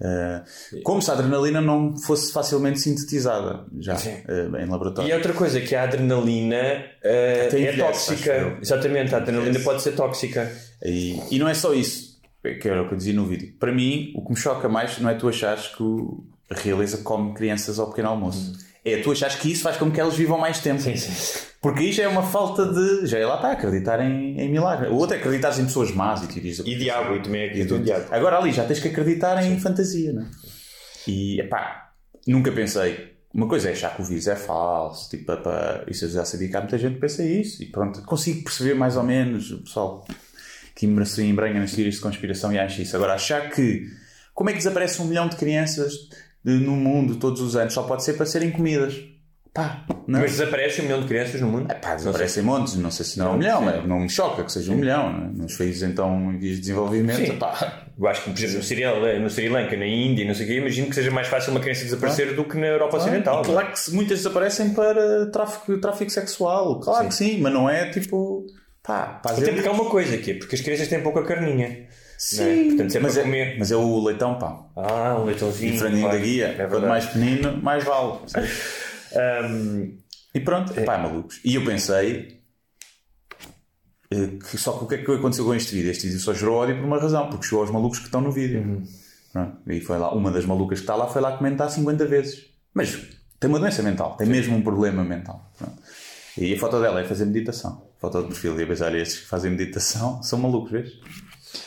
Eh, como se a adrenalina não fosse facilmente sintetizada já eh, em laboratório. E outra coisa que a adrenalina Até é tóxica. Exatamente, a adrenalina pode ser tóxica. E, e não é só isso, que era o que eu dizia no vídeo. Para mim, o que me choca mais não é tu achares que a realeza come crianças ao pequeno almoço. É tu achares que isso faz com que elas vivam mais tempo. Porque aí já é uma falta de. Já é lá está, acreditar em, em milagre. O outro é acreditar em pessoas más e teorias E diabo, e também é e aqui do tudo. diabo. Agora ali já tens que acreditar em fantasia, não é? E epá, nunca pensei. Uma coisa é achar que o vírus é falso, tipo, epá, isso eu já sabia que há muita gente que pensa isso, e pronto, consigo perceber mais ou menos o pessoal que se embranha nas teorias de conspiração e acha isso. Agora, achar que como é que desaparece um milhão de crianças de- no mundo todos os anos só pode ser para serem comidas. Pá, não é? Mas desaparece um milhão de crianças no mundo? Pá, desaparecem montes, não sei se não é um milhão, mas não me choca que seja um milhão. Né? Nos países então em vias de desenvolvimento, Sim. pá, Eu acho que, por exemplo, no Sri, no Sri Lanka, na Índia, não sei o quê, imagino que seja mais fácil uma criança desaparecer do que na Europa Ocidental. E claro que muitas desaparecem para tráfico, tráfico sexual, claro que sim, mas não é tipo. Pá, pá, Até porque há uma coisa aqui, porque as crianças têm pouca carninha. Sim, não é? Portanto, é mas, é, comer. mas é o leitão, pá. Ah, um leitãozinho. E franguinho claro. da guia. É Quanto mais pequenino, mais vale. Ahm, E pronto, pá, malucos. E eu pensei. eh, Que só que o que é que aconteceu com este vídeo? Este vídeo só gerou ódio por uma razão, porque chegou aos malucos que estão no vídeo. Uhum. Pronto. E foi lá, uma das malucas que está lá foi lá comentar 50 vezes. Mas tem uma doença mental, tem mesmo um problema mental. Pronto. E a foto dela é fazer meditação. Foto de perfil e a pensar, estes que fazem meditação são malucos, vês?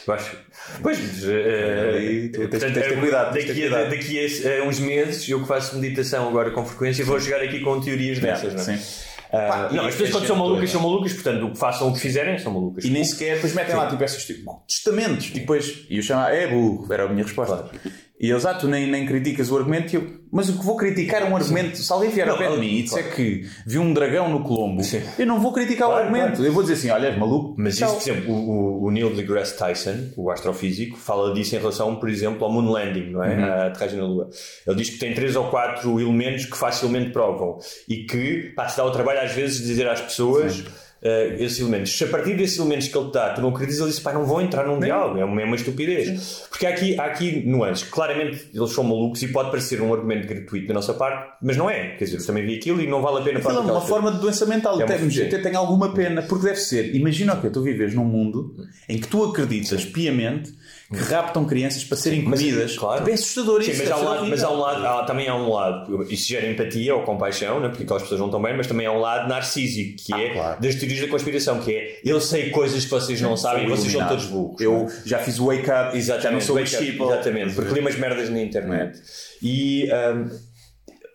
eu acho. Pois, mas, eh, Aí tu tens- portanto, tens de ter cuidado, tens de Daqui, ter a, daqui a, a uns meses, eu que faço meditação agora com frequência, vou chegar aqui com teorias dessas, não é? Sim. Pá, não, as pessoas a quando são malucas são malucas, portanto, o que façam o que fizerem são malucas. E nem sequer depois metem lá tipo essas tipo, testamentos. E depois, e eu chamo, é burro, era a minha resposta. E eles, ah, tu nem, nem criticas o argumento. E eu, mas o que vou criticar é um argumento. Se alguém vier Não, pé de claro, mim e disser que viu um dragão no Colombo, eu não vou criticar Claro, o argumento. claro. Eu vou dizer assim: olha, és maluco. Mas isso, por exemplo, o, o- Neil deGrasse Tyson, o astrofísico, fala disso em relação, por exemplo, ao moon landing, não é? Uhum. A aterragem na Lua. Ele diz que tem três ou quatro elementos que facilmente provam e que pá, se dá o trabalho às vezes de dizer às pessoas. Eh, esses elementos. Se a partir desses elementos que ele dá, tu não acreditas, ele diz, pá, não vão entrar num diálogo, é uma, é uma estupidez. Porque há aqui, há aqui nuances. Claramente eles são malucos e pode parecer um argumento gratuito da nossa parte, mas não é. Quer dizer, eu também vi aquilo e não vale a pena é falar uma daquelas forma de doença mental. É até, uma- até tem alguma pena, porque deve ser. Imagina o que tu vives num mundo em que tu acreditas piamente que raptam crianças para serem Mas, comidas. claro. Tipo, É assustador Sim, isso. mas, há um ser lado, mas há um lado, há- também há um lado, isso gera empatia ou compaixão, né? porque aquelas pessoas não estão bem, mas também há um lado narcísico, que é Ah, claro. das teorias da conspiração, que é eu sei coisas que vocês não sabem e vocês são todos burros. Eu já fiz o wake up, já não Exatamente, sou wake up, exatamente, porque li umas merdas na internet. E hum,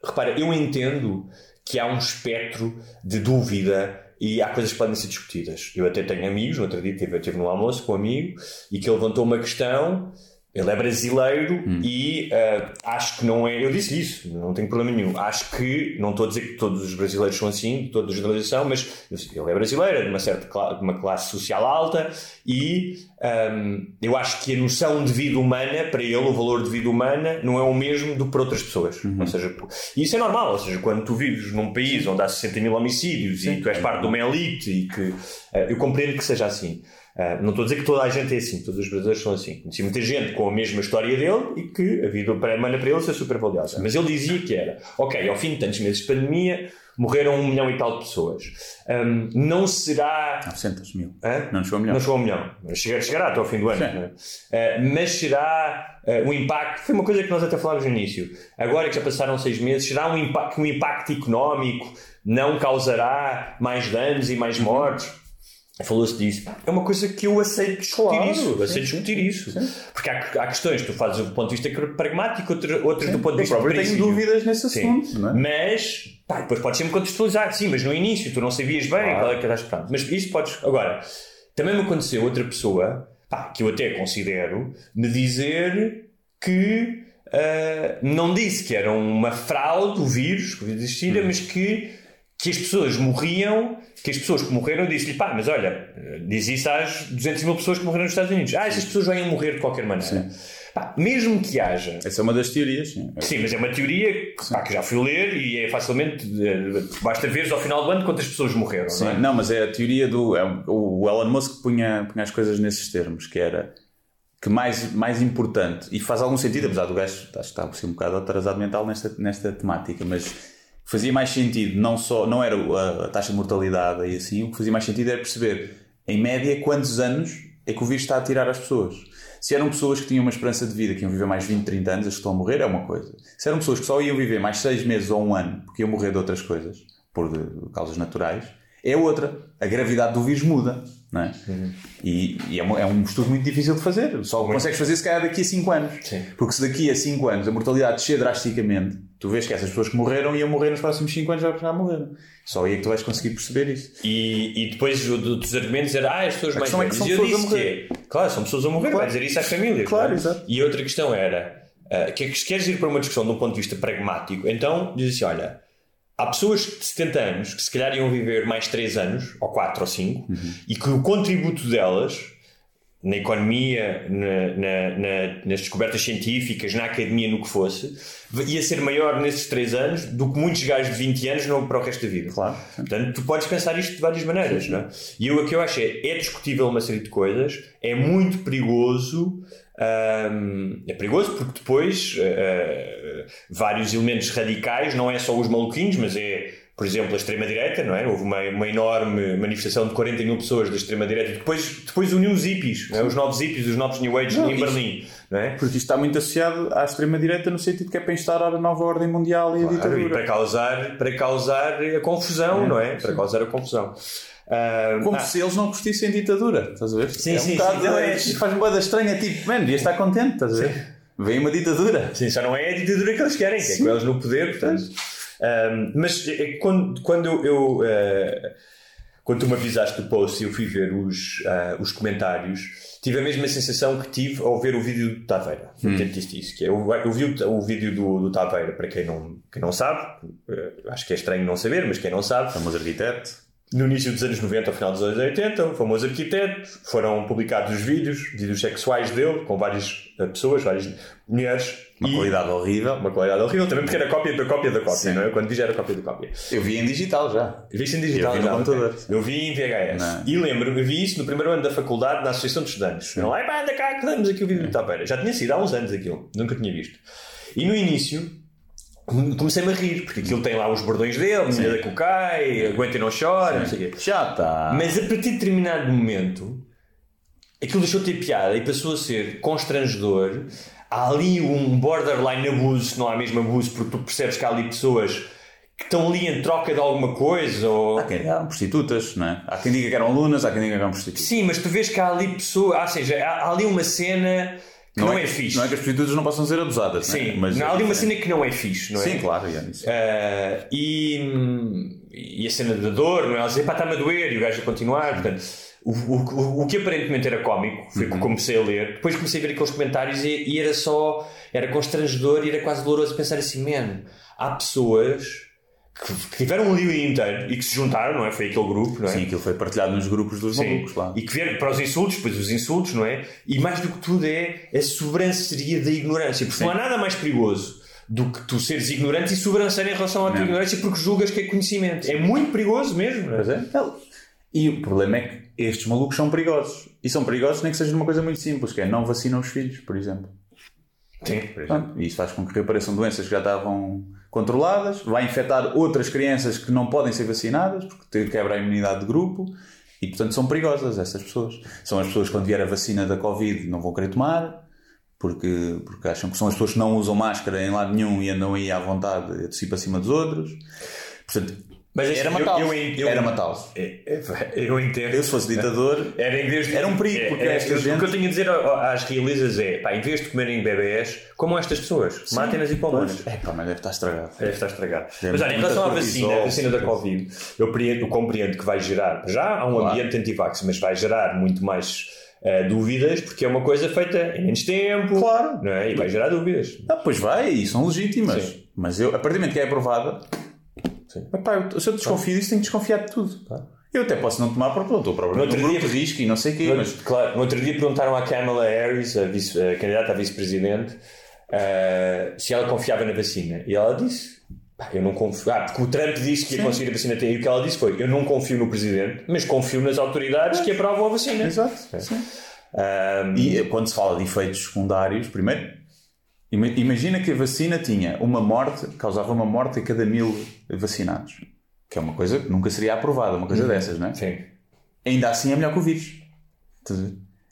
repara, eu entendo que há um espectro de dúvida e há coisas que podem ser discutidas. Eu até tenho amigos, no outro dia estive, num almoço com um amigo e que ele levantou uma questão. Ele é brasileiro e ah, acho que não é. Eu disse isso, não tenho problema nenhum. Acho que, não estou a dizer que todos os brasileiros são assim, de toda a generalização, mas ele é brasileiro, é de uma certa de uma classe social alta e ahm, eu acho que a noção de vida humana, para ele, o valor de vida humana, não é o mesmo do que para outras pessoas. Ou seja, e isso é normal. Ou seja, quando tu vives num país onde há 60 mil homicídios e tu és parte de uma elite e que ah, eu compreendo que seja assim. Ah, não estou a dizer que toda a gente é assim, todos os brasileiros são assim. Conheci muita gente com a mesma história dele e que a vida humana para eles é super valiosa. Mas ele dizia que era, ok, ao fim de tantos meses de pandemia, morreram um milhão e tal de pessoas. Ahm, não será 900 mil. Hã? Não chegou a milhão. Não chegou a um milhão. Mas chegar- chegará até ao fim do ano. Né? Uh, mas será uh, um impacto. Foi uma coisa que nós até falámos no início. Agora que já passaram seis meses, será um impacto, um impacto económico? Não causará mais danos e mais mortes? Falou-se disso. É uma coisa que eu aceito discutir Claro, isso. Eu sim, aceito discutir isso. Porque há, há questões que tu fazes do ponto de vista pragmático, outra- outras do ponto de Eu vista próprio tenho dúvidas nesse Sim. assunto, não é? Mas, pá, depois podes sempre contextualizar, sim, mas no início tu não sabias bem qual é que pronto. Mas isso podes. Agora, também me aconteceu outra pessoa, pá, que eu até considero, me dizer que uh, não disse que era uma fraude o vírus, que existia, mas que, que as pessoas morriam, que as pessoas que morreram, disse-lhe, pá, mas olha, diz isso às 200 mil pessoas que morreram nos Estados Unidos. Ah, essas pessoas vão morrer de qualquer maneira. Pá, mesmo que haja. Essa é uma das teorias, sim. Sim, mas é uma teoria pá, que já fui ler e é facilmente. eh, Basta ver ao final do ano quantas pessoas morreram. Sim, Não é? não, mas é a teoria do. É, o Elon Musk punha, punha as coisas nesses termos, que era que mais, mais importante, e faz algum sentido, apesar do gajo acho que está a ser um bocado atrasado mental nesta, nesta temática, mas fazia mais sentido, não só não era a, a taxa de mortalidade e assim, o que fazia mais sentido era perceber, em média, quantos anos é que o vírus está a tirar às pessoas. Se eram pessoas que tinham uma esperança de vida, que iam viver mais 20, 30 anos, as que estão a morrer, é uma coisa. Se eram pessoas que só iam viver mais 6 meses ou um ano, porque iam morrer de outras coisas, por de- causas naturais, é outra. A gravidade do vírus muda. Não é? E, e é, um, é um estudo muito difícil de fazer. Só consegues fazer se calhar daqui a 5 anos. Sim. Porque se daqui a 5 anos a mortalidade descer drasticamente, tu vês que essas pessoas que morreram iam morrer nos próximos 5 anos já, já morreram. Só aí é que tu vais conseguir perceber isso. E, e depois o dos argumentos era ah, as pessoas A mais questão é que velhas. são E eu pessoas a disse morrer. que é, claro, são pessoas a morrer, Claro. vai dizer isso às famílias. Claro, exato. E outra questão era que é que se queres ir para uma discussão de um ponto de vista pragmático, então diz assim: olha, há pessoas de 70 anos que se calhar iam viver mais 3 anos, ou 4 ou 5, Uhum. e que o contributo delas na economia, na- na- na- nas descobertas científicas, na academia, no que fosse, ia ser maior nesses 3 anos do que muitos gajos de 20 anos no, para o resto da vida. Claro. Portanto, tu podes pensar isto de várias maneiras, não é? E eu, o que eu acho é, é discutível uma série de coisas, é muito perigoso, hum, é perigoso porque depois eh, vários elementos radicais, não é só os maluquinhos, mas é, por exemplo, a extrema-direita, não é? Houve uma, uma enorme manifestação de 40 mil pessoas da extrema-direita, depois, depois uniu os hippies, é? os novos hippies, os novos New Age Não, em isso- Berlim, não é? Porque isto está muito associado à extrema-direita no sentido que é para instaurar a nova ordem mundial e a Claro, e ditadura. para causar, para causar a confusão, não é? Para causar a confusão. Ah, Como ah, se eles não curtissem ditadura, estás a ver? Sim, é sim, um bocado, sim, não é? Faz-me boa estranha, tipo, mano, devia estar contente, estás a ver? Vem uma ditadura. Sim, só não é a ditadura que eles querem, que é com eles no poder, portanto. Ahm, mas é, quando, quando eu. eu, eh, quando tu me avisaste do post e eu fui ver os, ah, os comentários, tive a mesma sensação que tive ao ver o vídeo do Taveira. Hum. disse isso, que é, eu, eu vi o, o vídeo do, do Taveira, para quem não, quem não sabe, eh, acho que é estranho não saber, mas quem não sabe, Famoso arquiteto. No início dos anos 90 ao final dos anos 80, o famoso arquiteto, foram publicados os vídeos, vídeos sexuais dele, com várias eh, pessoas, várias mulheres. Uma e- qualidade horrível. uma qualidade horrível, também porque era cópia da cópia da cópia, Sim. não é? Quando vi já era cópia da cópia. Eu vi em digital já. Viste em digital Eu vi no computador. Eu vi em VHS. Não. E lembro-me, vi isso no primeiro ano da faculdade na Associação de Estudantes. Não, ai pá, anda cá que damos aqui o vídeo do Tapeira. Já tinha sido há uns anos aquilo, nunca tinha visto. E no início comecei-me a rir, porque aquilo tem lá os bordões dele, menina da Cocai, aguenta e não chora, não sei o quê. Já está. Mas a partir de determinado momento, aquilo deixou de ter piada e passou a ser constrangedor. Há ali um borderline abuso, se não há mesmo abuso, porque tu percebes que há ali pessoas que estão ali em troca de alguma coisa. Ou... Há quem eram prostitutas, não é? Há quem diga que eram alunas, há quem diga que eram prostitutas. Sim, mas tu vês que há ali pessoas, ou seja, há, há ali uma cena que não, é, fixe. Não é que as prostitutas não possam ser abusadas, não é? Sim, Mas não, há é ali uma diferente. cena que não é fixe, não é? Sim, claro, é isso. Ah, e, e a cena da dor, não é? Ela dizer, pá, está-me a doer, e o gajo a continuar. Portanto, o, o, o que aparentemente era cómico, foi que eu comecei a ler. Depois comecei a ver aqueles comentários e, e era só, era constrangedor e era quase doloroso pensar assim, man, há pessoas que, que tiveram ali o dia inteiro e que se juntaram, não é? Foi aquele grupo, não é? Sim, aquilo foi partilhado nos grupos dos Sim. malucos lá. E que vieram para os insultos, depois os insultos, não é? E mais do que tudo é a sobranceria da ignorância. Porque não há nada mais perigoso do que tu seres ignorante e sobranceiro em relação à tua Não. ignorância porque julgas que é conhecimento. É muito perigoso mesmo. não é? É. E o problema é que estes malucos são perigosos. E são perigosos nem que seja uma coisa muito simples, que é não vacinam os filhos, por exemplo. Sim. Pronto, e isso faz com que apareçam doenças que já estavam controladas, vai infectar outras crianças que não podem ser vacinadas, porque quebra a imunidade de grupo, e portanto são perigosas essas pessoas. São as pessoas que quando vier a vacina da Covid não vão querer tomar, porque, porque acham que são as pessoas que não usam máscara em lado nenhum e andam aí à vontade a tossir para cima dos outros. Portanto, Mas assim, era eu- matá-los. eu- eu- Era matá-los. É, é, Eu entendo. Eu, se fosse ditador, Era, em vez de, Era um perigo, porque é, esta eu- gente- O que eu tenho a dizer às realizas é: pá, em vez de comerem bebés, como estas pessoas, matem-nas e palmas. É pá, mas deve estar estragado. Deve estar estragado. Deve Mas olha, em relação à vacina, a vacina da. Covid, eu, compreendo, eu compreendo que vai gerar, já há um Claro. ambiente anti-vax, mas vai gerar muito mais uh, dúvidas, porque é uma coisa feita em menos tempo. Claro. Não é? E vai gerar dúvidas. Ah, pois vai, e são legítimas. Sim. Mas eu, a partir do momento que é aprovada, epá, eu, se eu desconfio disso, tenho que desconfiar de tudo. Eu até posso não tomar porque não estou No propriamente outro num grupo dia- de risco e não sei o quê, No, mas claro, no outro dia perguntaram à Kamala Harris, a, vice- a candidata a vice-presidente, uh, se ela confiava na vacina. E ela disse: "Pá, Eu não confio. Ah, porque o Trump disse que ia conseguir a vacina. E o que ela disse foi: Eu não confio no presidente, mas confio nas autoridades que aprovam a vacina. Exato. sim. E eh, quando se fala de efeitos secundários, primeiro, ima- imagina que a vacina tinha uma morte, causava uma morte a cada mil vacinados. Que é uma coisa que nunca seria aprovada, uma coisa dessas, não é? Sim. Ainda assim é melhor que o vírus.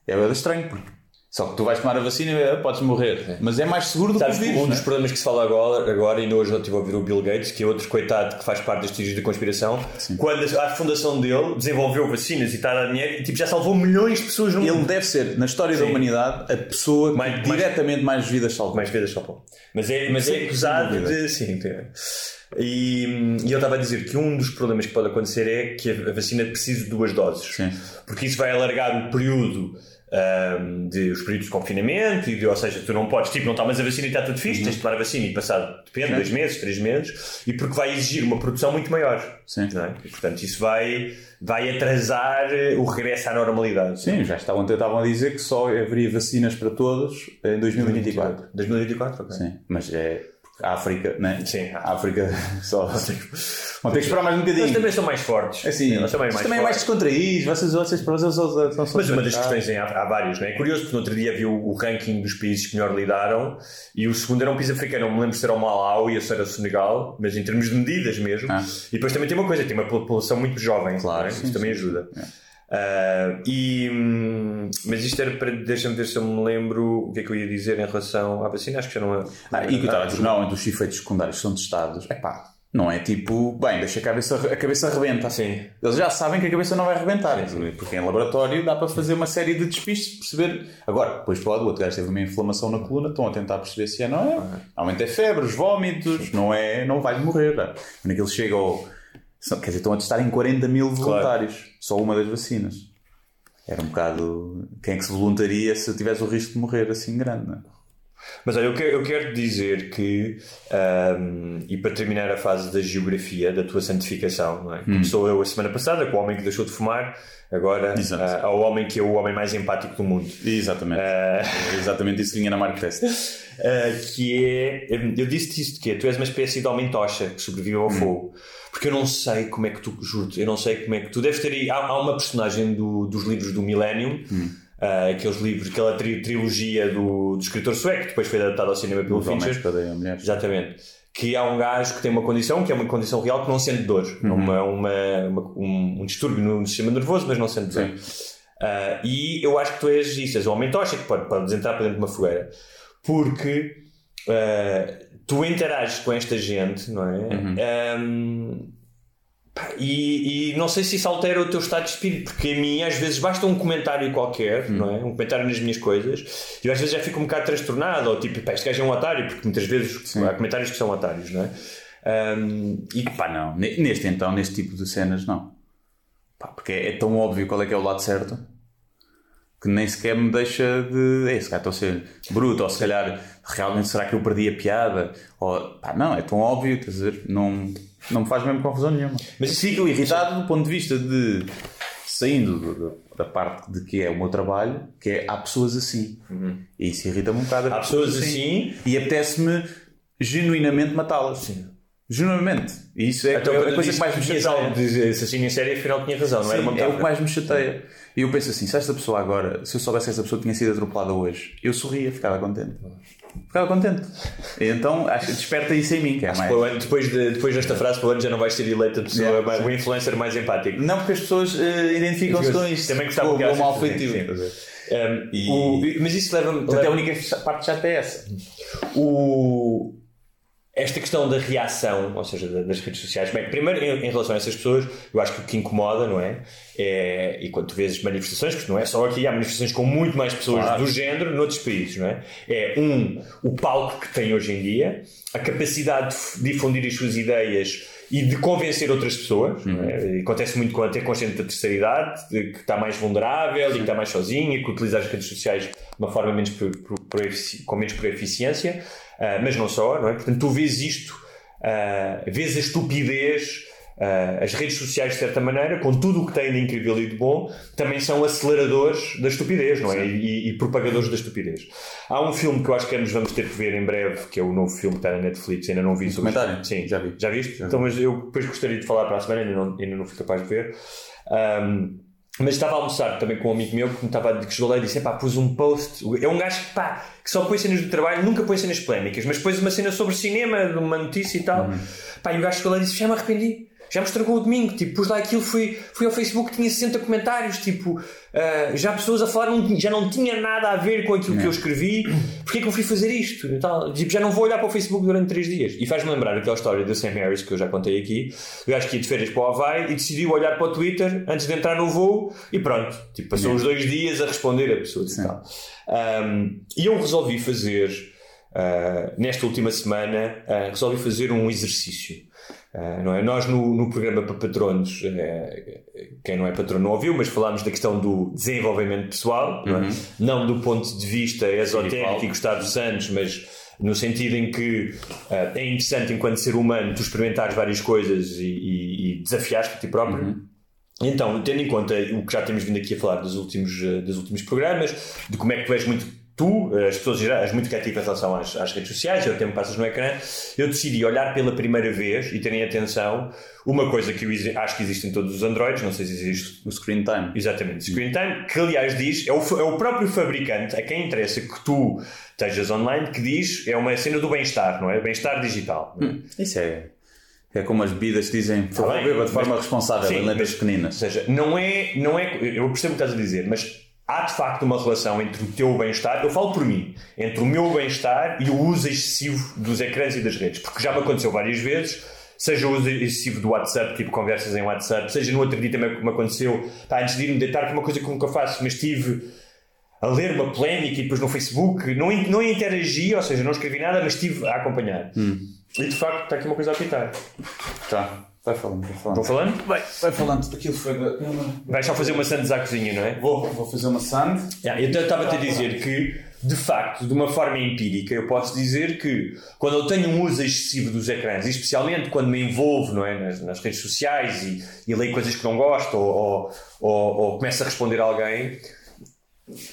É bem estranho, porque só que tu vais tomar a vacina e eh, podes morrer. Mas é mais seguro do Sabes que o vírus. um dos é? problemas que se fala agora, agora e hoje eu estive a ouvir o Bill Gates, que é outro coitado que faz parte das teorias da conspiração, quando a fundação dele desenvolveu vacinas e está a dar dinheiro, e, tipo, já salvou milhões de pessoas no Ele mundo. deve ser, na história da Sim. humanidade, a pessoa que Mais- mais- diretamente mais vidas salvou. mais vidas salvam. Mas é, mas é acusado de. Sim, e, e eu estava a dizer que um dos problemas que pode acontecer é que a vacina precisa de duas doses. Sim. Porque isso vai alargar o período. ahm, de, os períodos de confinamento, e de, ou seja, tu não podes, tipo, não tomas a vacina e está tudo fixe, tens de tomar a vacina e passar, depende, dois meses, três meses, e porque vai exigir uma produção muito maior. Sim. é? E, portanto, isso vai, vai atrasar eh, o regresso à normalidade. Sim, já estavam, estavam a dizer que só haveria vacinas para todos em 2024. 2024, ok. Sim, mas é África, né? Sim. A África só. Vão ter que esperar mais um bocadinho. Eles também são mais fortes. Assim, Eles também, mas também é mais descontraídos. Vocês, vocês, para vocês, são, são, são Mas uma das questões, é, há, há vários, não é? É curioso porque no outro dia vi o, o ranking dos países que melhor lidaram e o segundo era um país africano, não me lembro se era o Malau e a se era o Senegal, mas em termos de medidas mesmo. Ah. E depois também tem uma coisa, tem uma população muito jovem, Claro, não é? sim, isso também sim. ajuda. Ah, e, hum, mas isto era para. Deixa-me ver se eu me lembro o que é que eu ia dizer em relação à vacina. Acho que já não é. Ah, e que eu estava a dizer, não, dos efeitos secundários são testados, é pá, não é tipo, bem, deixa a cabeça, a cabeça arrebenta. Sim. Eles já sabem que a cabeça não vai arrebentar, porque em laboratório dá para fazer uma série de despistes, perceber. Agora, depois pode, o outro gajo teve uma inflamação na coluna, estão a tentar perceber se é, não é? Normalmente é febres, vómitos, não é, não vai morrer. é? Quando aquilo chega ao. São- Quer dizer, estão a testar em 40 mil voluntários, só uma das vacinas. Era um bocado. Quem é que se voluntaria se tivesse o risco de morrer assim grande, não é? Mas olha, eu quero, eu quero dizer que, ahm, e para terminar a fase da geografia, da tua santificação, não é? começou eu a semana passada com o homem que deixou de fumar, agora ah, ao homem que é o homem mais empático do mundo. Exatamente. É exatamente isso que vinha na Mark Test. Ah, que é, eu disse-te isto, que é, tu és uma espécie de homem tocha que sobrevive ao fogo. Porque eu não sei como é que tu, juro-te, eu não sei como é que tu deves ter aí. Há, há uma personagem do- dos livros do Millennium, ah, aqueles livros, aquela tri- trilogia do, do escritor sueco, que depois foi adaptado ao cinema pelo Fincher. Exatamente. Que há um gajo que tem uma condição, que é uma condição real, que não sente dor. Uhum. Uma, uma- uma- um, um distúrbio no sistema nervoso, mas não sente dor. Ah, e eu acho que tu és isso, és um homem pode, podes entrar para dentro de uma fogueira. Porque ah, tu interages com esta gente, não é? Uhum. Pá, e, e não sei se isso altera o teu estado de espírito, porque a mim às vezes basta um comentário qualquer, não é? Um comentário nas minhas coisas, e eu às vezes já fico um bocado transtornado, ou tipo, pá, este gajo é um otário, porque muitas vezes há comentários que são otários, não é? Ahm, e Pá, não. Ne- Neste então, neste tipo de cenas, não. Pá, porque é, é tão óbvio qual é que é o lado certo que nem sequer me deixa de. Ei, se calhar estou a ser bruto, ou se calhar realmente será que eu perdi a piada? Ou, pá, não, é tão óbvio, quer dizer, não, não me faz mesmo confusão nenhuma. Mas fico irritado do ponto de vista de. Saindo do- do- da parte de que é o meu trabalho, que é há pessoas assim. E isso irrita-me um bocado. Há pessoas assim. E apetece-me genuinamente matá-las. Genuinamente. E isso é, então, é a coisa que mais me chateia. algo de assassino em série, afinal tinha razão, não era uma Sim, é o que mais me chateia. E eu penso assim: se esta pessoa agora, se eu soubesse que esta pessoa tinha sido atropelada hoje, eu sorria, ficava contente. Ficava contente. Então acho desperta isso em mim, que é mais. Ano- depois, de, depois desta frase, para o ano já não vais ser eleita a pessoa, Yeah, mais- o influencer mais empático. Não, porque as pessoas eh, identificam-se com isto. Também gostava de mal a ver? Um, E- o- mas isso leva-me. A leva única parte chata é essa. o... esta questão da reação, ou seja, das redes sociais, bem, primeiro em, em, relação a essas pessoas, eu acho que o que incomoda, não é? é e quando tu vês manifestações, porque não é só aqui, há manifestações com muito mais pessoas claro. do género noutros países, não é? É, um, o palco que tem hoje em dia, a capacidade de difundir as suas ideias e de convencer outras pessoas. Uhum. É? Acontece muito com até com gente da terceira idade, que está mais vulnerável Sim. e que está mais sozinha, que utiliza as redes sociais de uma forma menos por, por, por, com menos por eficiência. Uh, mas não só, não é? Portanto, tu vês isto, uh, vês a estupidez, uh, as redes sociais, de certa maneira, com tudo o que têm de incrível e de bom, também são aceleradores da estupidez, não é? E, e, propagadores da estupidez. Há um filme que eu acho que nos vamos ter que ver em breve, que é o novo filme que está na Netflix, ainda não vi. Um comentário? Sim, já vi. Já viste? Já vi. Então, mas eu depois gostaria de falar para a semana, ainda não, ainda não fui capaz de ver. Um, mas estava a almoçar também com um amigo meu que me estava que chegou lá e disse: pá, pus um post. É um gajo que, pá, que só põe cenas do trabalho, nunca põe cenas polémicas, mas pôs uma cena sobre cinema, uma notícia e tal. Uhum. Pá, e o gajo chegou lá e disse: já me arrependi já me estragou o domingo. Tipo, pus lá aquilo, fui, fui ao Facebook, tinha 60 comentários. Tipo, uh, já pessoas a falar, não, já não tinha nada a ver com aquilo não. que eu escrevi. Porquê que eu fui fazer isto? Tal. Tipo, já não vou olhar para o Facebook durante 3 dias. E faz-me lembrar aquela história do Sam Harris que eu já contei aqui. O gajo que ia de férias para o Havaí e decidiu olhar para o Twitter antes de entrar no voo e pronto. Tipo, passou os dois dias a responder a pessoas e tal. Um, e eu resolvi fazer, uh, nesta última semana, uh, resolvi fazer um exercício. Uh, não é? Nós no, no programa para patronos, uh, quem não é patrono não ouviu, mas falámos da questão do desenvolvimento pessoal, uhum. não, é? não, do ponto de vista esotérico e Gustavo Santos, mas no sentido em que uh, é interessante enquanto ser humano tu experimentares várias coisas e, e, e desafiares para ti próprio. Uhum. Então, tendo em conta o que já temos vindo aqui a falar dos últimos, dos últimos programas, de como é que tu és muito tu, as pessoas és muito criativa em relação às, às, redes sociais, eu tempo passas no ecrã, eu decidi olhar pela primeira vez e terem atenção uma coisa que eu acho que existe em todos os Androids, não sei se existe. O Screen Time. Exatamente, Screen Time, que aliás diz, é o, é o próprio fabricante, a quem interessa que tu estejas online, que diz, é uma cena do bem-estar, não é? Bem-estar digital. Hum, isso é. É como as bebidas dizem, por favor, beba de forma mas, responsável, sim, em letras pequeninas. Ou seja, não é, não é. Eu percebo o que estás a dizer, mas há de facto uma relação entre o teu bem-estar, eu falo por mim, entre o meu bem-estar e o uso excessivo dos ecrãs e das redes, porque já me aconteceu várias vezes, seja o uso excessivo do WhatsApp, tipo conversas em WhatsApp, seja no outro dia também que me aconteceu, pá, antes de ir-me deitar, que é uma coisa que nunca faço, mas estive a ler uma polémica e depois no Facebook, não, não interagi, ou seja, não escrevi nada, mas estive a acompanhar. Hum. E de facto está aqui uma coisa a apitar. Tá. Vai falando, vai falando. Vou falando? Vai, vai falando. Aquilo foi. Vais só fazer uma sandes à cozinha, não é? Vou, vou fazer uma sand. Yeah, eu estava-te a dizer que, de facto, de uma forma empírica, eu posso dizer que quando eu tenho um uso excessivo dos ecrãs, e especialmente quando me envolvo não é, nas, nas redes sociais e, e leio coisas que não gosto ou, ou, ou, ou começo a responder a alguém,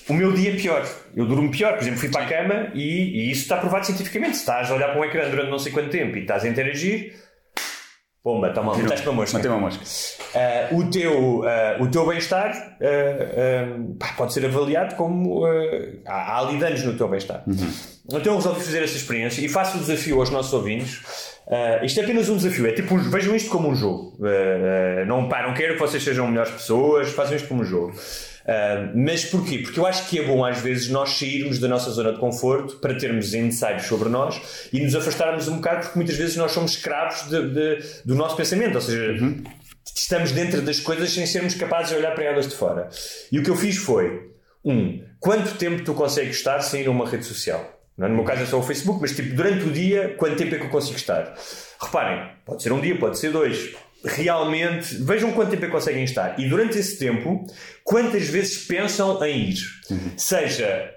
o meu dia é pior. Eu durmo pior. Por exemplo, fui para a cama e, e isso está provado cientificamente. Se estás a olhar para um ecrã durante não sei quanto tempo e estás a interagir Pomba, toma, meteste uma mosca. Matei uma mosca. Uh, o teu, uh, o teu bem-estar uh, pode ser avaliado como. há, há ali danos no teu bem-estar. Uhum. Então eu resolvi fazer essa experiência e faço o desafio aos nossos ouvintes. isto é apenas um desafio, é tipo, vejam isto como um jogo. não, pá, não quero que vocês sejam melhores pessoas, façam isto como um jogo. Mas porquê? Porque eu acho que é bom às vezes nós sairmos da nossa zona de conforto para termos ensaios sobre nós e nos afastarmos um bocado porque muitas vezes nós somos escravos de, de, do nosso pensamento, ou seja, uhum. estamos dentro das coisas sem sermos capazes de olhar para elas de fora. E o que eu fiz foi, um, quanto tempo tu consegues estar sem ir a uma rede social? Não, é? no meu caso é só o Facebook, mas tipo, durante o dia, quanto tempo é que eu consigo estar? Reparem, pode ser um dia, pode ser dois, realmente vejam quanto tempo é que conseguem estar e durante esse tempo quantas vezes pensam em ir uhum. seja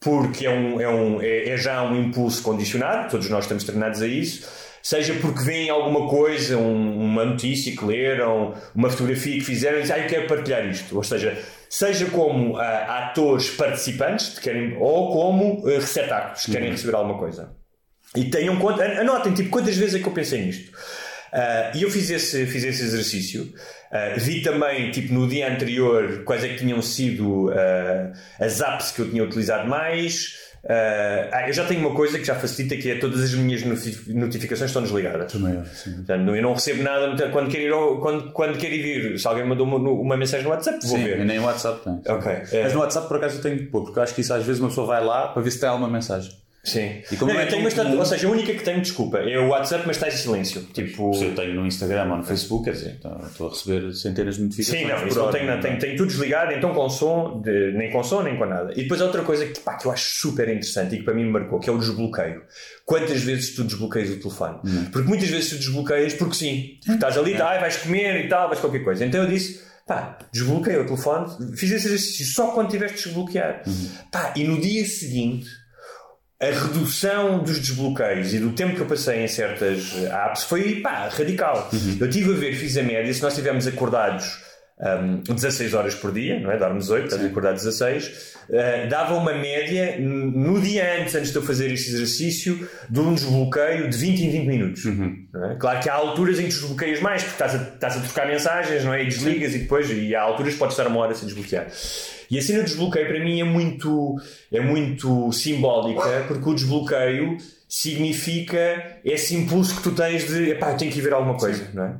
porque é, um, é, um, é, é, já um impulso condicionado todos nós estamos treinados a isso seja porque veem alguma coisa um, uma notícia que leram uma fotografia que fizeram e dizem ah, eu quero partilhar isto ou seja seja como uh, atores participantes querem, ou como uh, receptáculos que querem uhum. receber alguma coisa e tenham conta anotem tipo quantas vezes é que eu pensei nisto Uh, e eu fiz esse, fiz esse exercício. Uh, vi também, tipo, no dia anterior, quais é que tinham sido uh, as apps que eu tinha utilizado mais. eu já tenho uma coisa que já facilita, que é todas as minhas notificações estão desligadas. Também, sim. eu não recebo nada quando quero ir, quando, quando quero ir vir. Se alguém mandou uma, uma mensagem no WhatsApp, vou sim, ver. nem o WhatsApp tem. Ok. Mas no WhatsApp, por acaso, eu tenho pouco, porque eu acho que isso às vezes uma pessoa vai lá para ver se tem alguma mensagem. Sim. E como Não, é eu tenho ou seja, a única que tenho, desculpa, é o WhatsApp, mas está em silêncio. Tipo. Se eu tenho no Instagram ou no Facebook, quer dizer, então, estou a receber centenas de notificações. Sim, não, isso não tenho, não, é? tenho, tenho tudo desligado, então com som, de- nem com som, nem com nada. E depois outra coisa que, pá, que eu acho super interessante e que para mim me marcou, que é o desbloqueio. Quantas vezes tu desbloqueias o telefone? Porque muitas vezes tu desbloqueias porque sim. Porque estás ali, tá, ai, vais comer e tal, vais qualquer coisa. Então eu disse, pá, desbloqueia o telefone, fiz esse exercício só quando tiveste de desbloquear. Pá, e no dia seguinte a redução dos desbloqueios e do tempo que eu passei em certas eh, apps foi pá, radical. Eu estive a ver, fiz a média, se nós estivermos acordados um, 16 horas por dia, não é? Dormes 8, estás acordado 16, eh, dava uma média no dia antes, antes de eu fazer este exercício, de um desbloqueio de 20 em 20 minutos. não é? Claro que há alturas em que desbloqueias mais, porque estás a, estás a trocar mensagens, não é? E desligas e depois, e há alturas que podes estar uma hora sem desbloquear. E a cena do desbloqueio para mim é muito, é muito simbólica, porque o desbloqueio significa esse impulso que tu tens de epá, eu tenho que ir ver alguma coisa, não é?